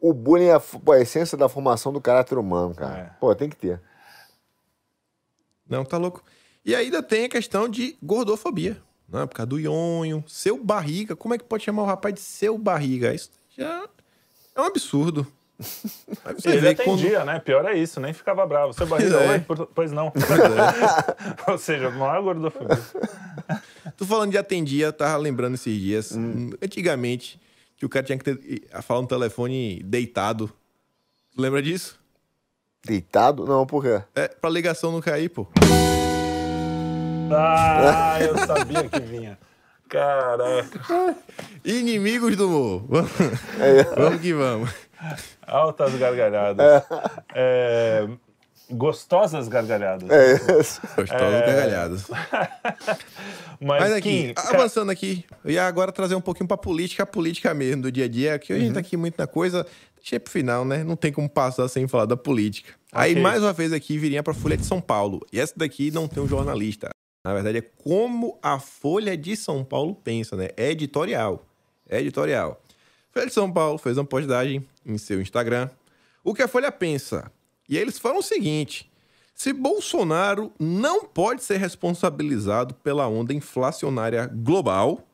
O bullying é a, a essência da formação do caráter humano, cara. É. Pô, tem que ter. Não, tá louco. E ainda tem a questão de gordofobia. Né? Por causa do ionho, seu barriga. Como é que pode chamar o rapaz de seu barriga? Isso já é um absurdo. *laughs* Ele que quando- atendia, né? Pior é isso, nem ficava bravo. Seu barriga, É. oi? Por- Pois não. *laughs* Ou seja, não é gordofobia. *laughs* Tô falando de atendia, tava lembrando esses dias. Hum. Antigamente, que o cara tinha que ter, a falar no telefone deitado. Lembra disso? Deitado? Não, por quê? É, pra ligação não cair, pô. Ah, eu sabia que vinha. Caraca. *laughs* Inimigos do humor. Vamos, É. vamos que vamos. Altas gargalhadas. É, gostosas gargalhadas. É isso. Gostosos gargalhadas. *laughs* Mas, Mas aqui, Kim, ca- avançando aqui, eu ia agora trazer um pouquinho pra política, a política mesmo do dia a dia, que a Uhum. gente tá aqui muito na coisa. Deixei pro final, né? Não tem como passar sem falar da política. Aí, Ok. mais uma vez aqui, viria pra Folha de São Paulo. E essa daqui não tem um jornalista. Na verdade, é como a Folha de São Paulo pensa, né? É editorial. É editorial. Folha de São Paulo fez uma postagem em seu Instagram. O que a Folha pensa? E eles falam o seguinte: se Bolsonaro não pode ser responsabilizado pela onda inflacionária global,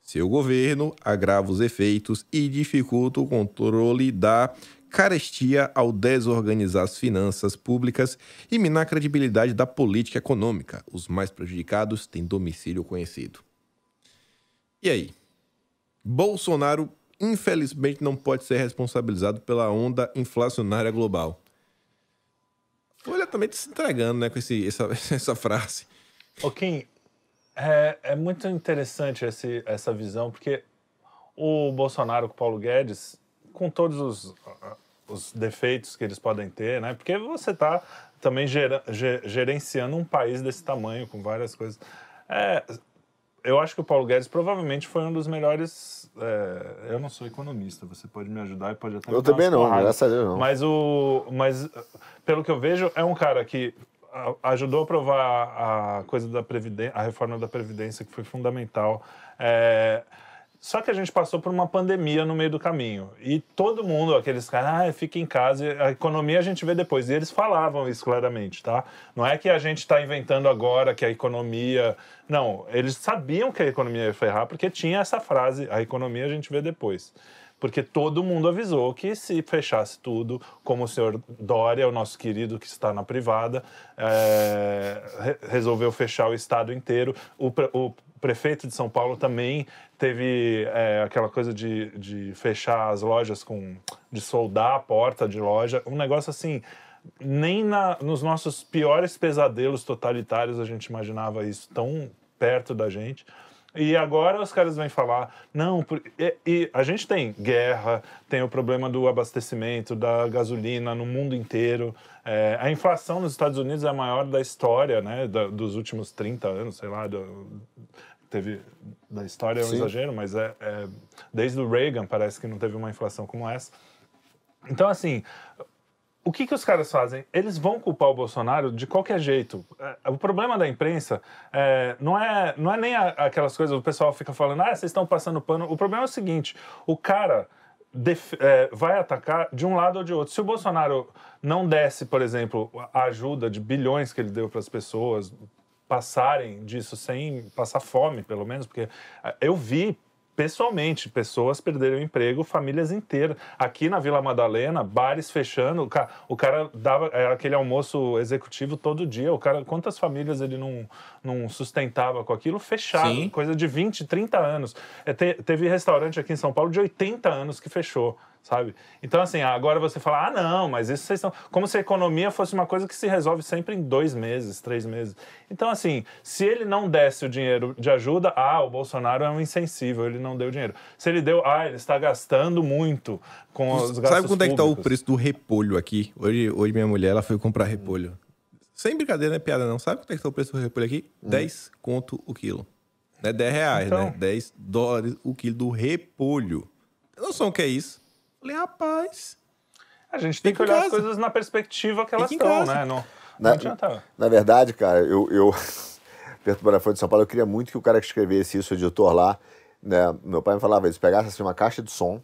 seu governo agrava os efeitos e dificulta o controle da carestia ao desorganizar as finanças públicas e minar a credibilidade da política econômica. Os mais prejudicados têm domicílio conhecido. E aí? Bolsonaro, infelizmente, não pode ser responsabilizado pela onda inflacionária global. Folha também tá se entregando, né, com esse, essa, *laughs* essa frase. Ô, Kim, é, é muito interessante esse, essa visão, porque o Bolsonaro com o Paulo Guedes, com todos os, os defeitos que eles podem ter, né? Porque você está também gera- ge- gerenciando um país desse tamanho, com várias coisas. É, eu acho que o Paulo Guedes provavelmente foi um dos melhores. é, eu não sou economista, você pode me ajudar e pode até me Eu também não, porradas. graças a Deus não. Mas o, mas pelo que eu vejo é um cara que ajudou a aprovar a coisa da previdência, a reforma da previdência que foi fundamental. É, só que a gente passou por uma pandemia no meio do caminho. E todo mundo, aqueles caras, ah, fica em casa, a economia a gente vê depois. E eles falavam isso claramente, tá? Não é que a gente está inventando agora que a economia. Não, eles sabiam que a economia ia ferrar, porque tinha essa frase: a economia a gente vê depois. Porque todo mundo avisou que se fechasse tudo, como o senhor Dória, o nosso querido que está na privada, é, re- resolveu fechar o estado inteiro. O, pre- o prefeito de São Paulo também teve é, aquela coisa de, de fechar as lojas com. de soldar a porta de loja. Um negócio assim. Nem na- nos nossos piores pesadelos totalitários a gente imaginava isso tão perto da gente. E agora os caras vêm falar, não, por... e, e, a gente tem guerra, tem o problema do abastecimento, da gasolina no mundo inteiro. É, a inflação nos Estados Unidos é a maior da história, né, da, dos últimos 30 anos, sei lá, do, teve da história é um Sim. exagero, mas é, é, desde o Reagan parece que não teve uma inflação como essa. Então, assim, o que, que os caras fazem? Eles vão culpar o Bolsonaro de qualquer jeito. É, o problema da imprensa é, não, é, não é nem a, aquelas coisas, o pessoal fica falando, ah, vocês estão passando pano. O problema é o seguinte: o cara def, é, vai atacar de um lado ou de outro. Se o Bolsonaro não desse, por exemplo, a ajuda de bilhões que ele deu para as pessoas passarem disso sem passar fome, pelo menos, porque é, eu vi pessoalmente, pessoas perderam o emprego, famílias inteiras. Aqui na Vila Madalena, bares fechando, o cara, o cara dava era aquele almoço executivo todo dia. O cara, quantas famílias ele não, não sustentava com aquilo? Fechado, Sim. coisa de 20, 30 anos. É, te, teve restaurante aqui em São Paulo de 80 anos que fechou sabe? Então, assim, agora você fala, ah, não, mas isso vocês estão. Como se a economia fosse uma coisa que se resolve sempre em dois meses, três meses. Então, assim, se ele não desse o dinheiro de ajuda, ah, o Bolsonaro é um insensível, ele não deu dinheiro. Se ele deu, ah, ele está gastando muito com os gastos Sabe quanto é que está o preço do repolho aqui? Hoje, hoje minha mulher ela foi comprar repolho. Sem brincadeira, não é piada não. Sabe quanto é que está o preço do repolho aqui? Hum. 10 conto o quilo. Não é 10 reais, então... né? 10 dólares o quilo do repolho. Tem noção o que é isso? Falei, rapaz. A gente tem que olhar casa. as coisas na perspectiva que elas estão, né? Não, na, não Na verdade, cara, eu, eu *laughs* perto do Folha de São Paulo, eu queria muito que o cara que escrevesse isso, o editor lá, né? Meu pai me falava isso, pegasse assim, uma caixa de som,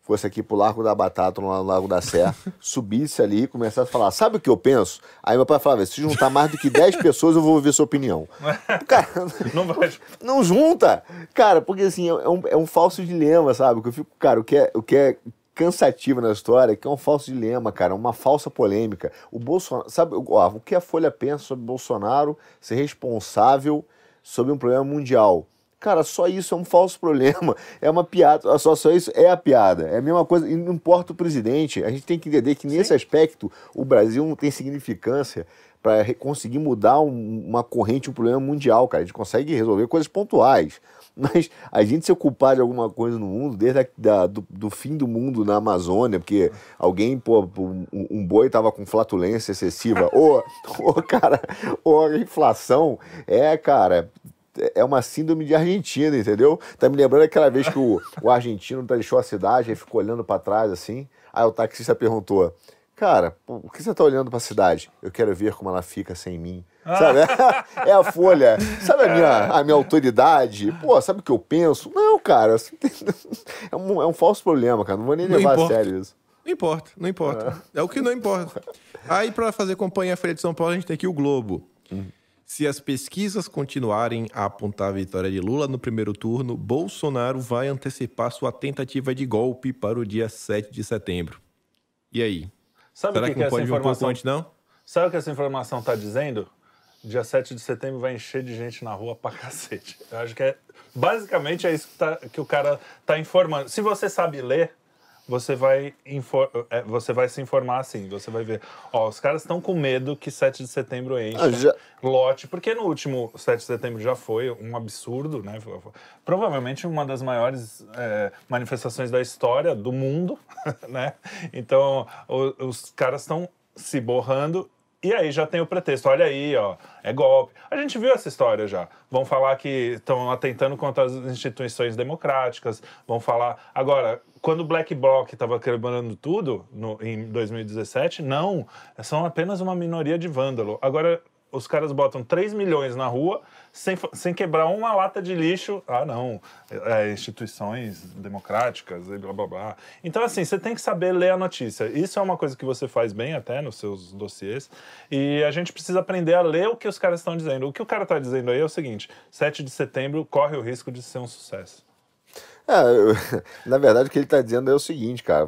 fosse aqui pro Largo da Batata, no Largo da Sé, *laughs* subisse ali e começasse a falar, sabe o que eu penso? Aí meu pai falava, se juntar mais do que 10 pessoas, eu vou ouvir sua opinião. *laughs* Cara, não, vai. não junta! Cara, porque assim, é um, é um falso dilema, sabe? Que eu fico, cara, o que é, o que é cansativa na história, que é um falso dilema, cara, uma falsa polêmica. O Bolsonaro, sabe, ó, o que a Folha pensa sobre Bolsonaro ser responsável sobre um problema mundial? Cara, só isso é um falso *laughs* problema, é uma piada, só, só isso é a piada. É a mesma coisa, e não importa o presidente, a gente tem que entender que nesse Sim. aspecto o Brasil não tem significância para conseguir mudar um, uma corrente, um problema mundial, cara. A gente consegue resolver coisas pontuais. *laughs* Mas a gente se ocupar de alguma coisa no mundo, desde a, da, do, do, fim do mundo na Amazônia, porque alguém, pô, um, um boi tava com flatulência excessiva, *laughs* ou, ou, cara, ou a inflação, é, cara, é uma síndrome de Argentina, entendeu? Tá me lembrando aquela vez que o, o argentino deixou a cidade e ficou olhando para trás assim. Aí o taxista perguntou: Cara, por que você tá olhando para a cidade? Eu quero ver como ela fica sem mim. Sabe? *laughs* É a folha. Sabe a minha, a minha autoridade? Pô, sabe o que eu penso? Não, cara. *laughs* É um, é um falso problema, cara. Não vou nem não levar importa. a sério isso. Não importa, não importa. É. é o que não importa. Aí, para fazer companhia à Folha de São Paulo, a gente tem aqui o Globo. Hum. Se as pesquisas continuarem a apontar a vitória de Lula no primeiro turno, Bolsonaro vai antecipar sua tentativa de golpe para o dia 7 de setembro. E aí? Sabe Será que, que, que não pode vir um pouco antes, não? Sabe o que essa informação está dizendo? dia 7 de setembro vai encher de gente na rua pra *laughs* cacete. Eu acho que é. Basicamente é isso que, tá, que o cara tá informando. Se você sabe ler, você vai, é, você vai se informar assim, você vai ver. Ó, os caras estão com medo que 7 de setembro enche ah, já... lote, porque no último 7 de setembro já foi um absurdo, né? Provavelmente uma das maiores é, manifestações da história do mundo, *laughs* né? Então, o, os caras estão se borrando e aí já tem o pretexto, olha aí, ó, é golpe. A gente viu essa história já. Vão falar que estão atentando contra as instituições democráticas, vão falar. Agora, quando o Black Bloc estava quebrando tudo no, em 2017, não, são apenas uma minoria de vândalo. Agora, os caras botam 3 milhões na rua sem, sem quebrar uma lata de lixo. Ah, não, é, instituições democráticas e blá blá blá. Então, assim, você tem que saber ler a notícia. Isso é uma coisa que você faz bem até nos seus dossiês. E a gente precisa aprender a ler o que os caras estão dizendo. O que o cara está dizendo aí é o seguinte: 7 de setembro corre o risco de ser um sucesso. É, *laughs* na verdade, o que ele está dizendo é o seguinte, cara.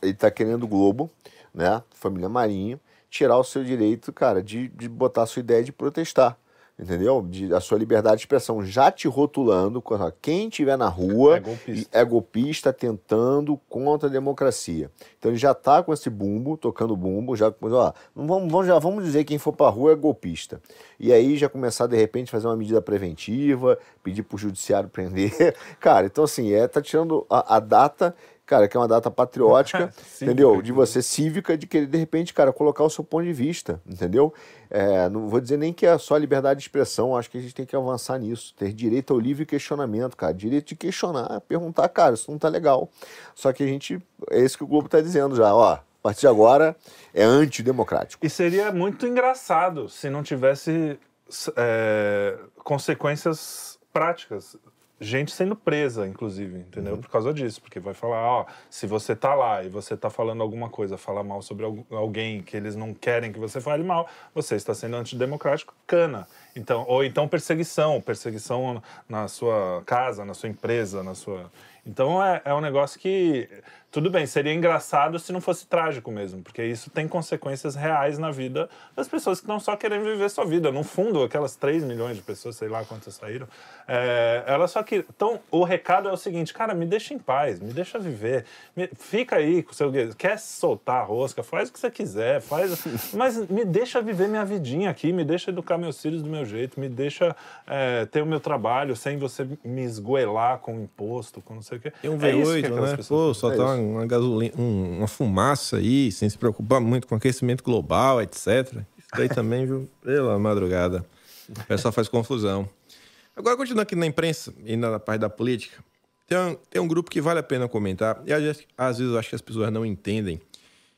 Ele está querendo o Globo, né? Família Marinho tirar o seu direito, cara, de, de botar a sua ideia de protestar. entendeu? De, a sua liberdade de expressão, já te rotulando, quem estiver na rua É golpista. é golpista tentando contra a democracia. Então ele já tá com esse bumbo, tocando bumbo, já ó, não vamos, vamos- já vamos dizer que quem for pra rua é golpista. E aí já começar de repente fazer uma medida preventiva, pedir pro judiciário prender. *laughs* Cara, então assim, é tá tirando a, a data Cara, que é uma data patriótica, *laughs* Cívica, entendeu? De você cívica, de querer, de repente, cara, colocar o seu ponto de vista, entendeu? É, não vou dizer nem que é só liberdade de expressão, acho que a gente tem que avançar nisso. Ter direito ao livre questionamento, cara. Direito de questionar, perguntar, cara, isso não tá legal. Só que a gente, é isso que o Globo tá dizendo já, ó. A partir de agora é antidemocrático. E seria muito engraçado se não tivesse é, consequências práticas. Gente sendo presa, inclusive, entendeu? Por causa disso. Porque vai falar, ó, se você tá lá e você tá falando alguma coisa, fala mal sobre algu- alguém que eles não querem que você fale mal, você está sendo antidemocrático, cana. Então, ou então perseguição, perseguição na sua casa, na sua empresa, na sua. Então é, é um negócio que, tudo bem, seria engraçado se não fosse trágico mesmo, porque isso tem consequências reais na vida das pessoas que estão só querendo viver sua vida. No fundo, aquelas 3 milhões de pessoas, sei lá quantas saíram, é, elas só que. Então, o recado é o seguinte, cara, me deixa em paz, me deixa viver, me- fica aí com o seu. Quer soltar a rosca, faz o que você quiser, faz. *laughs* Mas me deixa viver minha vidinha aqui, me deixa educar meus filhos do meu jeito, me deixa é, ter o meu trabalho sem você me esgoelar com imposto, com não sei o quê. Tem um É isso que V8, aquelas né? Pô, soltar uma, uma gasolina, um- uma fumaça aí, sem se preocupar muito com aquecimento global, etc. Isso daí também, viu? *laughs* Pela madrugada. O pessoal faz confusão. Agora, continuando aqui na imprensa e na parte da política, tem um, tem um grupo que vale a pena comentar, e às vezes, às vezes eu acho que as pessoas não entendem,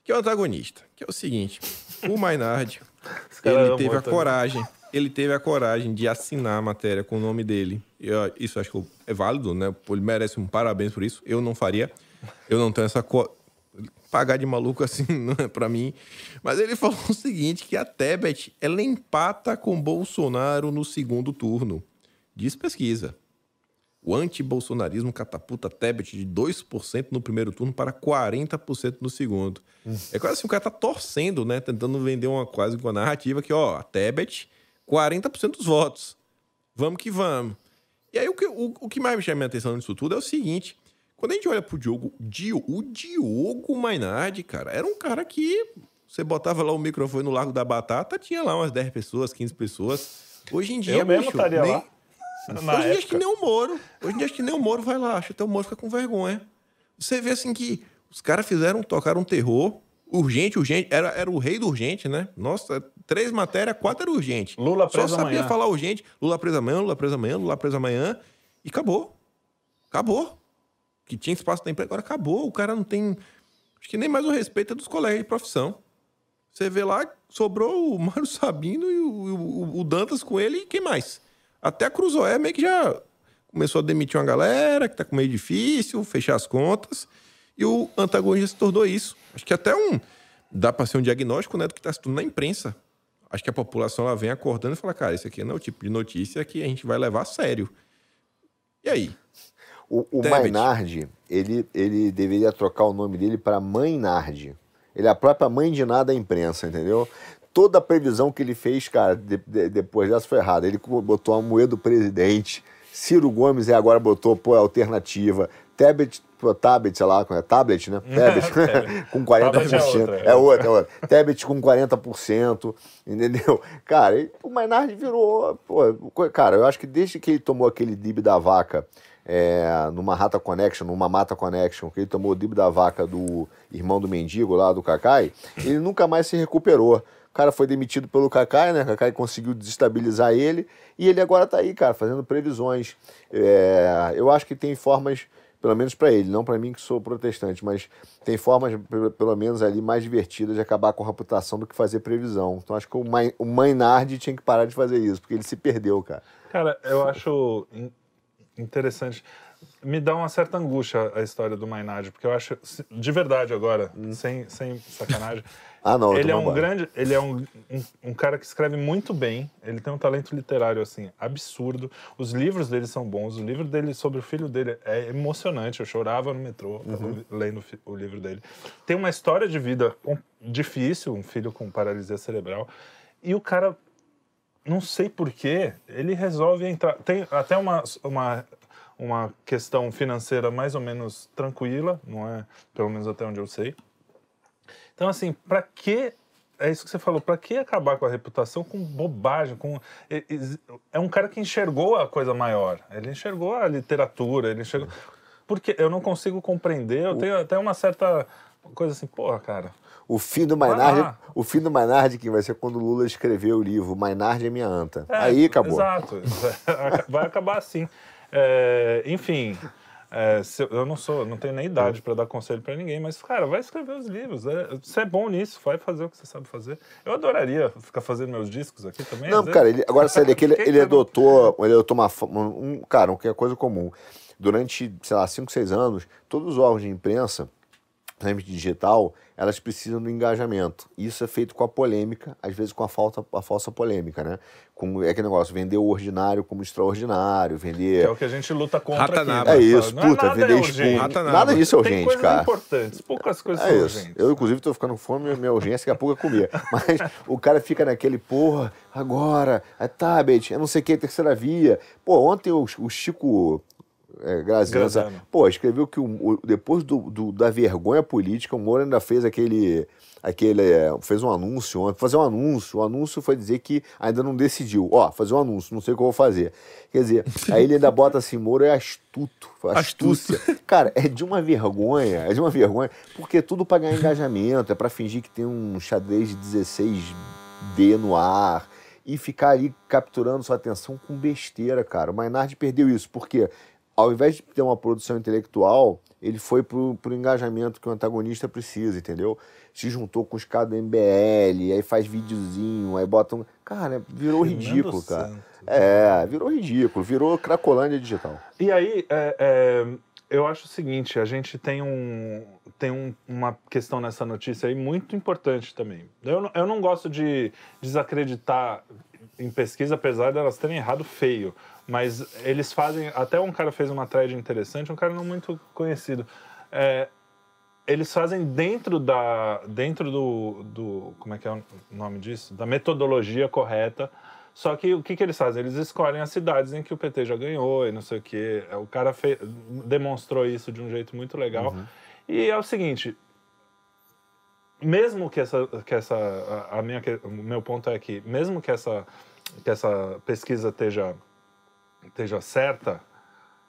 que é o antagonista, que é o seguinte, o Maynard, *laughs* ele teve a coragem, ele teve a coragem de assinar a matéria com o nome dele. E, ó, isso acho que é válido, né? Ele merece um parabéns por isso. Eu não faria. Eu não tenho essa co... pagar de maluco assim *laughs* não é para mim. Mas ele falou o seguinte, que a Tebet ela empata com Bolsonaro no segundo turno. Diz pesquisa. O antibolsonarismo catapulta Tebet de 2% no primeiro turno para 40% no segundo. É quase assim, o cara tá torcendo, né? Tentando vender uma quase uma narrativa que, ó, a Tebet, 40% dos votos. Vamos que vamos. E aí o que, o, o que mais me chama a atenção nisso tudo é o seguinte: quando a gente olha pro Diogo, Dio, o Diogo Mainardi, cara, era um cara que você botava lá o microfone no Largo da Batata, tinha lá umas 10 pessoas, 15 pessoas. Hoje em dia, Eu mesmo bicho, estaria nem- lá. Na Hoje em dia acho época. que nem o Moro. Hoje em dia acho que nem o Moro vai lá. Acho até o Moro fica com vergonha. Você vê assim que os caras fizeram, tocaram um terror. Urgente, urgente. Era, era o rei do urgente, né? Nossa, três matérias, quatro era urgente. Lula Só preso sabia amanhã. falar urgente. Lula preso amanhã, Lula preso amanhã, Lula preso amanhã. E acabou. Acabou. Que tinha espaço da empresa, agora acabou. O cara não tem. Acho que nem mais o respeito é dos colegas de profissão. Você vê lá, sobrou o *laughs* Mário Sabino e o, o- o Dantas com ele e quem mais? Até a Cruzoé meio que já começou a demitir uma galera, que tá com meio difícil, fechar as contas. E o antagonista se tornou isso. Acho que até um. Dá para ser um diagnóstico né, do que está se tornando na imprensa. Acho que a população ela vem acordando e fala: cara, isso aqui não é o tipo de notícia que a gente vai levar a sério. E aí? O, o. Maynard, ele, ele deveria trocar o nome dele para Maynard. Ele é a própria mãe de nada da imprensa, entendeu? Toda a previsão que ele fez, cara, de- de- depois dessa foi errada. Ele botou a moeda do presidente. Ciro Gomes e agora botou, pô, a alternativa. Tablet, pô, tablet, sei lá, é tablet, né? *laughs* Tablet, com 40%. Tablet é outra, é. é outra, é outra. Tablet com 40%, entendeu? Cara, e o Maynard virou. Pô, cara, eu acho que desde que ele tomou aquele dib da vaca é, numa Rata Connection, numa Mata Connection, que ele tomou o dib da vaca do irmão do mendigo lá, do Kakai, ele nunca mais se recuperou. O cara foi demitido pelo Kakai, né? O Kakai conseguiu desestabilizar ele e ele agora tá aí, cara, fazendo previsões. É, eu acho que tem formas pelo menos para ele, não para mim que sou protestante, mas tem formas, pe- pelo menos ali, mais divertidas de acabar com a reputação do que fazer previsão. Então acho que o, Mai- o Maynard tinha que parar de fazer isso, porque ele se perdeu, cara. Cara, eu acho in- interessante. Me dá uma certa angústia a história do Maynard, porque eu acho, de verdade agora, sem, sem sacanagem, *laughs* Ah, não, ele é um grande, ele é um, um, um cara que escreve muito bem, ele tem um talento literário, assim, absurdo. Os livros dele são bons, o livro dele sobre o filho dele é emocionante, eu chorava no metrô Uhum. lendo o livro dele. Tem uma história de vida difícil, um filho com paralisia cerebral, e o cara não sei porquê, ele resolve entrar. Tem até uma, uma, uma questão financeira mais ou menos tranquila, não é? Pelo menos até onde eu sei. Então, assim, para que. É isso que você falou, para que acabar com a reputação com bobagem? Com, é um cara que enxergou a coisa maior, ele enxergou a literatura, ele enxergou. Porque eu não consigo compreender, eu tenho até uma certa coisa assim, porra, cara, o fim do Maynard, ah. o fim do Maynard que vai ser quando o Lula escreveu o livro Maynard é minha anta. É, Aí acabou. Exato. *laughs* vai acabar assim. É, enfim, é, eu não sou, não tenho nem idade para dar conselho para ninguém, mas cara, vai escrever os livros. É, você é bom nisso, vai fazer o que você sabe fazer. Eu adoraria ficar fazendo meus discos aqui também. Não, cara, ele, agora sério, que ele, *laughs* ele adotou, ele adotou uma, um, cara, que é coisa comum. Durante, sei lá, 5, 6 anos, todos os órgãos de imprensa principalmente digital, elas precisam do engajamento. Isso é feito com a polêmica, às vezes com a, falta, a falsa polêmica, né? Com, é aquele negócio, vender o ordinário como extraordinário, vender... Que é o que a gente luta contra aqui. Né? É isso, não é puta, é vender espuma. Nada disso é urgente, Tem coisas cara. importantes, poucas coisas é são isso. urgentes. Eu, inclusive, tô ficando com fome, minha urgência daqui a pouco é comer. *laughs* Mas o cara fica naquele, porra, agora, é tablet, é não sei o que, terceira via. Pô, ontem o, o Chico é, Graziano. Pô, escreveu que o, o depois do, do, da vergonha política, o Moro ainda fez aquele. aquele é, fez um anúncio, fazer um anúncio. O anúncio foi dizer que ainda não decidiu. Ó, fazer um anúncio, não sei o que eu vou fazer. Quer dizer, *laughs* aí ele ainda bota assim: Moro é astuto. Astúcia. Cara, é de uma vergonha, é de uma vergonha, porque é tudo para ganhar engajamento, é para fingir que tem um xadrez de 16D no ar e ficar ali capturando sua atenção com besteira, cara. O Maynard perdeu isso, porque ao invés de ter uma produção intelectual, ele foi pro, pro engajamento que o antagonista precisa, entendeu? Se juntou com os caras do MBL, aí faz videozinho, aí bota um... Cara, virou Fernando ridículo, cara. Santos. É, virou ridículo, virou cracolândia digital. E aí, é, é, eu acho o seguinte, a gente tem, um, tem um, uma questão nessa notícia aí muito importante também. Eu, eu não gosto de desacreditar em pesquisa, apesar delas terem errado feio. Mas eles fazem. Até um cara fez uma thread interessante, um cara não muito conhecido. É, eles fazem dentro da. dentro do, do. Como é que é o nome disso? Da metodologia correta. Só que o que, que eles fazem? Eles escolhem as cidades em que o PT já ganhou e não sei o quê. O cara fez, demonstrou isso de um jeito muito legal. Uhum. E é o seguinte. Mesmo que essa. Que essa a, a minha, o meu ponto é que, mesmo que essa, que essa pesquisa esteja esteja certa,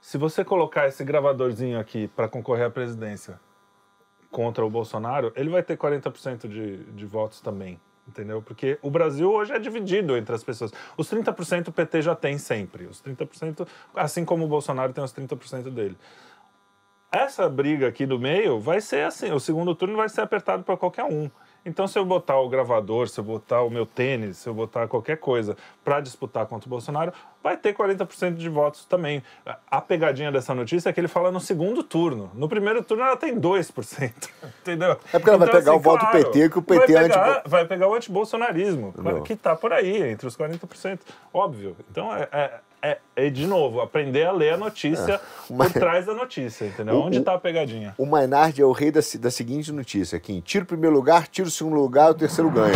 se você colocar esse gravadorzinho aqui para concorrer à presidência contra o Bolsonaro, ele vai ter 40% de, de votos também. Entendeu? Porque o Brasil hoje é dividido entre as pessoas. Os 30% o PT já tem sempre. Os 30%, assim como o Bolsonaro tem os 30% dele. Essa briga aqui do meio vai ser assim: o segundo turno vai ser apertado para qualquer um. Então, se eu botar o gravador, se eu botar o meu tênis, se eu botar qualquer coisa para disputar contra o Bolsonaro, vai ter 40% de votos também. A pegadinha dessa notícia é que ele fala no segundo turno. No primeiro turno ela tem 2%. *laughs* Entendeu? É porque ela então, vai pegar assim, o voto claro, PT, que o PT vai é pegar, anti... vai pegar o antibolsonarismo, que está por aí, entre os 40%. Óbvio. Então, é, é é, é, de novo, aprender a ler a notícia é, por trás da notícia, entendeu? O, Onde está a pegadinha? O Maynard é o rei da, da seguinte notícia: quem tira o primeiro lugar, tira o segundo lugar, o terceiro ganha.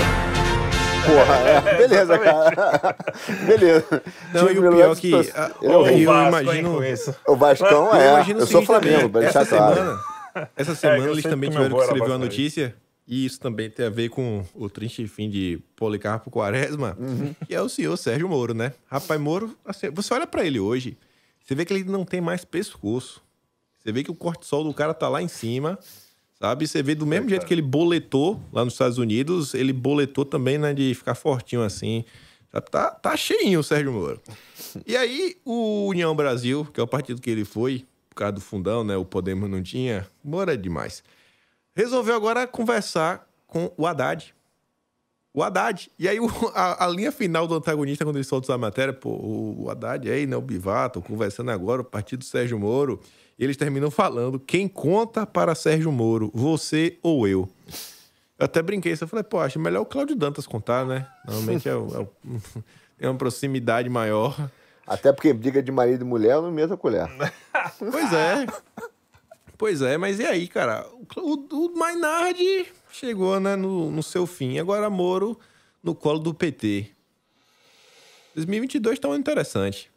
Porra, é, *laughs* beleza, cara. *laughs* beleza. Não, e o pior que. A, eu, eu, eu imagino. O Vascão é. Eu, eu sou Flamengo, pra deixar claro. Semana, essa semana eles também tiveram que escrever uma notícia e isso também tem a ver com o triste fim de Policarpo Quaresma, uhum. que é o senhor Sérgio Moro, né? Rapaz, Moro, assim, você olha para ele hoje, você vê que ele não tem mais pescoço. Você vê que o cortisol do cara tá lá em cima, sabe? Você vê do mesmo é, jeito que ele boletou lá nos Estados Unidos, ele boletou também, né, de ficar fortinho assim. Tá, tá cheinho o Sérgio Moro. E aí, o União Brasil, que é o partido que ele foi, por causa do fundão, né? O Podemos não tinha. Moro é demais resolveu agora conversar com o Haddad. O Haddad. E aí, o, a, a, linha final do antagonista, quando ele solta a matéria, pô, o Haddad aí, né, o Bivato, conversando agora, o partido Sérgio Moro. E eles terminam falando: quem conta para Sérgio Moro, você ou eu? Eu até brinquei, eu falei, pô, acho melhor o Cláudio Dantas contar, né? Normalmente é, o, é *laughs* uma proximidade maior. Até porque briga de marido e mulher não mesma colher. pois é. *laughs* Pois é, mas e aí, cara? O, o Maynard chegou né, no, no seu fim. Agora Moro no colo do PT. 2022 tá um interessante.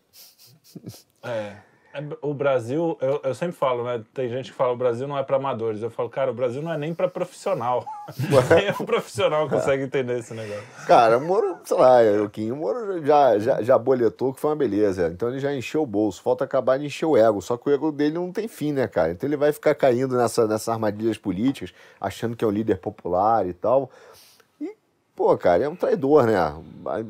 É. É, O Brasil, eu, eu sempre falo, né? Tem gente que fala o Brasil não é para amadores. Eu falo, cara, o Brasil não é nem para profissional. *laughs* *laughs* nem o profissional consegue entender esse negócio. Cara, o Moro, sei lá, o Kim, o Moro já, já, já boletou que foi uma beleza. Então ele já encheu o bolso. Falta acabar de encher o ego. Só que o ego dele não tem fim, né, cara? Então ele vai ficar caindo nessa, nessas armadilhas políticas, achando que é um líder popular e tal. Pô, cara, é um traidor, né?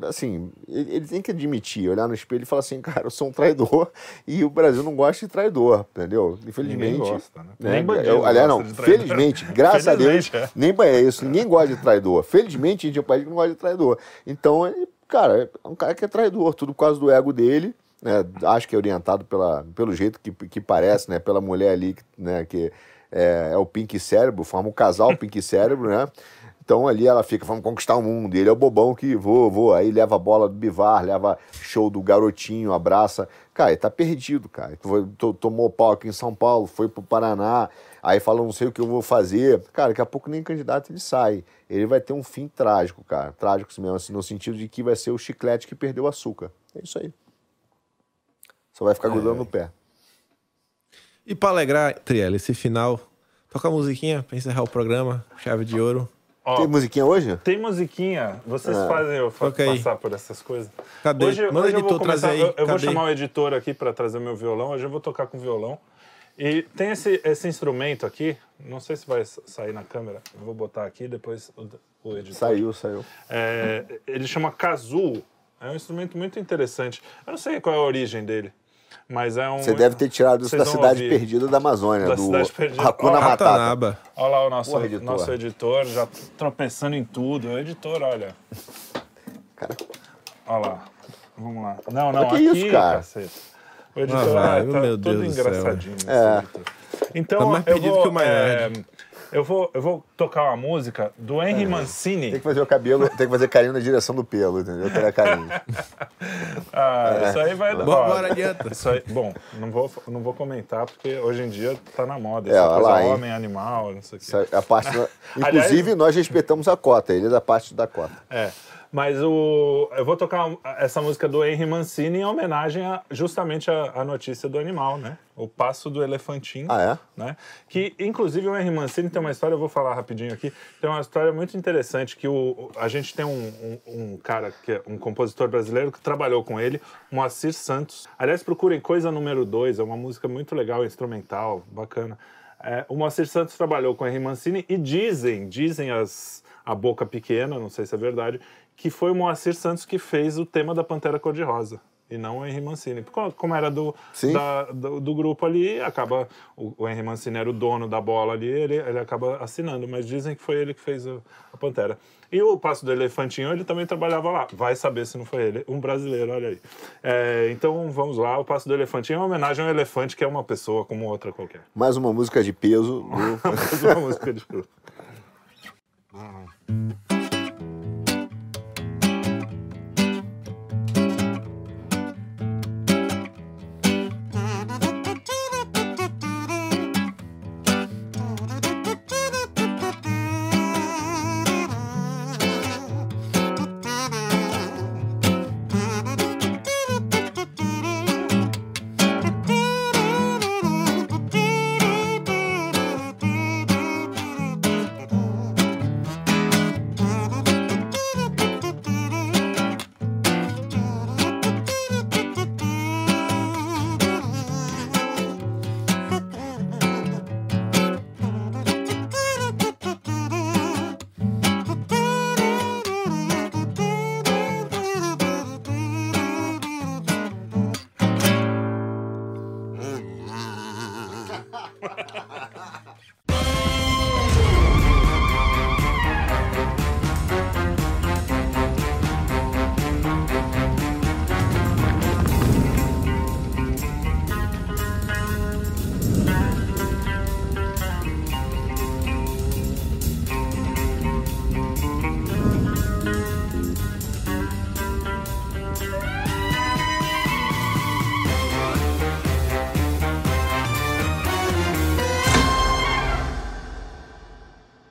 Assim, ele, ele tem que admitir, olhar no espelho e falar assim, *laughs* cara, eu sou um traidor e o Brasil não gosta de traidor, entendeu? Infelizmente. Ninguém gosta, né? né? Nem bandido Eu- aliás, não, felizmente, graças a Deus, é. nem é isso, ninguém gosta de traidor. Felizmente, a gente é um país que não gosta de traidor. Então, ele, cara, é um cara que é traidor, tudo por causa do ego dele, né? Acho que é orientado pela, pelo jeito que, que parece, né? Pela mulher ali, né? Que é, é o Pink Cérebro, forma um casal Pink Cérebro, né? Então ali ela fica, vamos conquistar o mundo. E ele é o bobão que vou, vou. Aí leva a bola do Bivar, leva show do garotinho, abraça. Cara, ele tá perdido, cara. Tomou pau aqui em São Paulo, foi pro Paraná. Aí fala, não sei o que eu vou fazer. Cara, daqui a pouco nem candidato ele sai. Ele vai ter um fim trágico, cara. Trágico mesmo, assim, no sentido de que vai ser o chiclete que perdeu o açúcar. É isso aí. Só vai ficar grudando no pé. E pra alegrar, Triela, esse final, toca a musiquinha pra encerrar o programa, chave de ouro. Ó, Tem musiquinha hoje? Tem musiquinha, vocês Ah. fazem eu fa- aí. passar por essas coisas. Cadê? Hoje, Manda o hoje eu vou editor começar, trazer aí. eu, eu vou chamar o editor aqui para trazer meu violão. Hoje eu vou tocar com violão. E tem esse, esse instrumento aqui, não sei se vai sair na câmera. Eu vou botar aqui depois o, o editor. Saiu, saiu. É, ele chama kazoo. É um instrumento muito interessante. Eu não sei qual é a origem dele, mas é um. Você deve ter tirado isso da cidade ouvir. perdida da Amazônia, Da do Cidade Perdida. Hakuna Ó, Matata. Olha lá o nosso, Porra, editor. nosso editor já tropeçando em tudo. O editor, olha. Cara, Olha lá. Vamos lá. Não, não, que aqui, isso, cara? cacete. O editor Ah, vai, ah, tá meu todo Deus engraçadinho. esse É. editor. Então, Tá mais eu vou, que o Maynard. é, eu, vou, eu vou tocar uma música do Henry Mancini. tem que fazer o cabelo, tem que fazer carinho na direção do pelo, entendeu? Querer carinho. *laughs* Ah, isso aí vai dar. Bora, adianta. Isso aí, bom, não vou, não vou comentar, porque hoje em dia tá na moda. É, Essa lá, hein? homem, animal, não sei o quê. É a parte *laughs* Inclusive, nós respeitamos a cota, ele é da parte da cota. É. Mas o, eu vou tocar essa música do Henry Mancini em homenagem a, justamente à notícia do animal, né? O passo do elefantinho. Ah, é? Né? Que, inclusive, o Henry Mancini tem uma história, eu vou falar rapidinho aqui, tem uma história muito interessante, que o, a gente tem um, um, um cara, que é um compositor brasileiro, que trabalhou com ele, Moacir Santos. Aliás, procurem Coisa Número 2, é uma música muito legal, instrumental, bacana. É, o Moacir Santos trabalhou com o Henry Mancini e dizem, dizem as, a boca pequena, não sei se é verdade, que foi o Moacir Santos que fez o tema da Pantera Cor-de-Rosa. E não o Henry Mancini. Porque Como era do, da- do, do grupo ali, acaba. O, o Henry Mancini era o dono da bola ali, ele, ele acaba assinando, mas dizem que foi ele que fez o- a Pantera. E o Passo do Elefantinho, ele também trabalhava lá. Vai saber se não foi ele. Um brasileiro, olha aí. É, então vamos lá, o Passo do Elefantinho é uma homenagem ao elefante, que é uma pessoa como outra qualquer. Mais uma música de peso do *laughs* Mais uma música de. *laughs*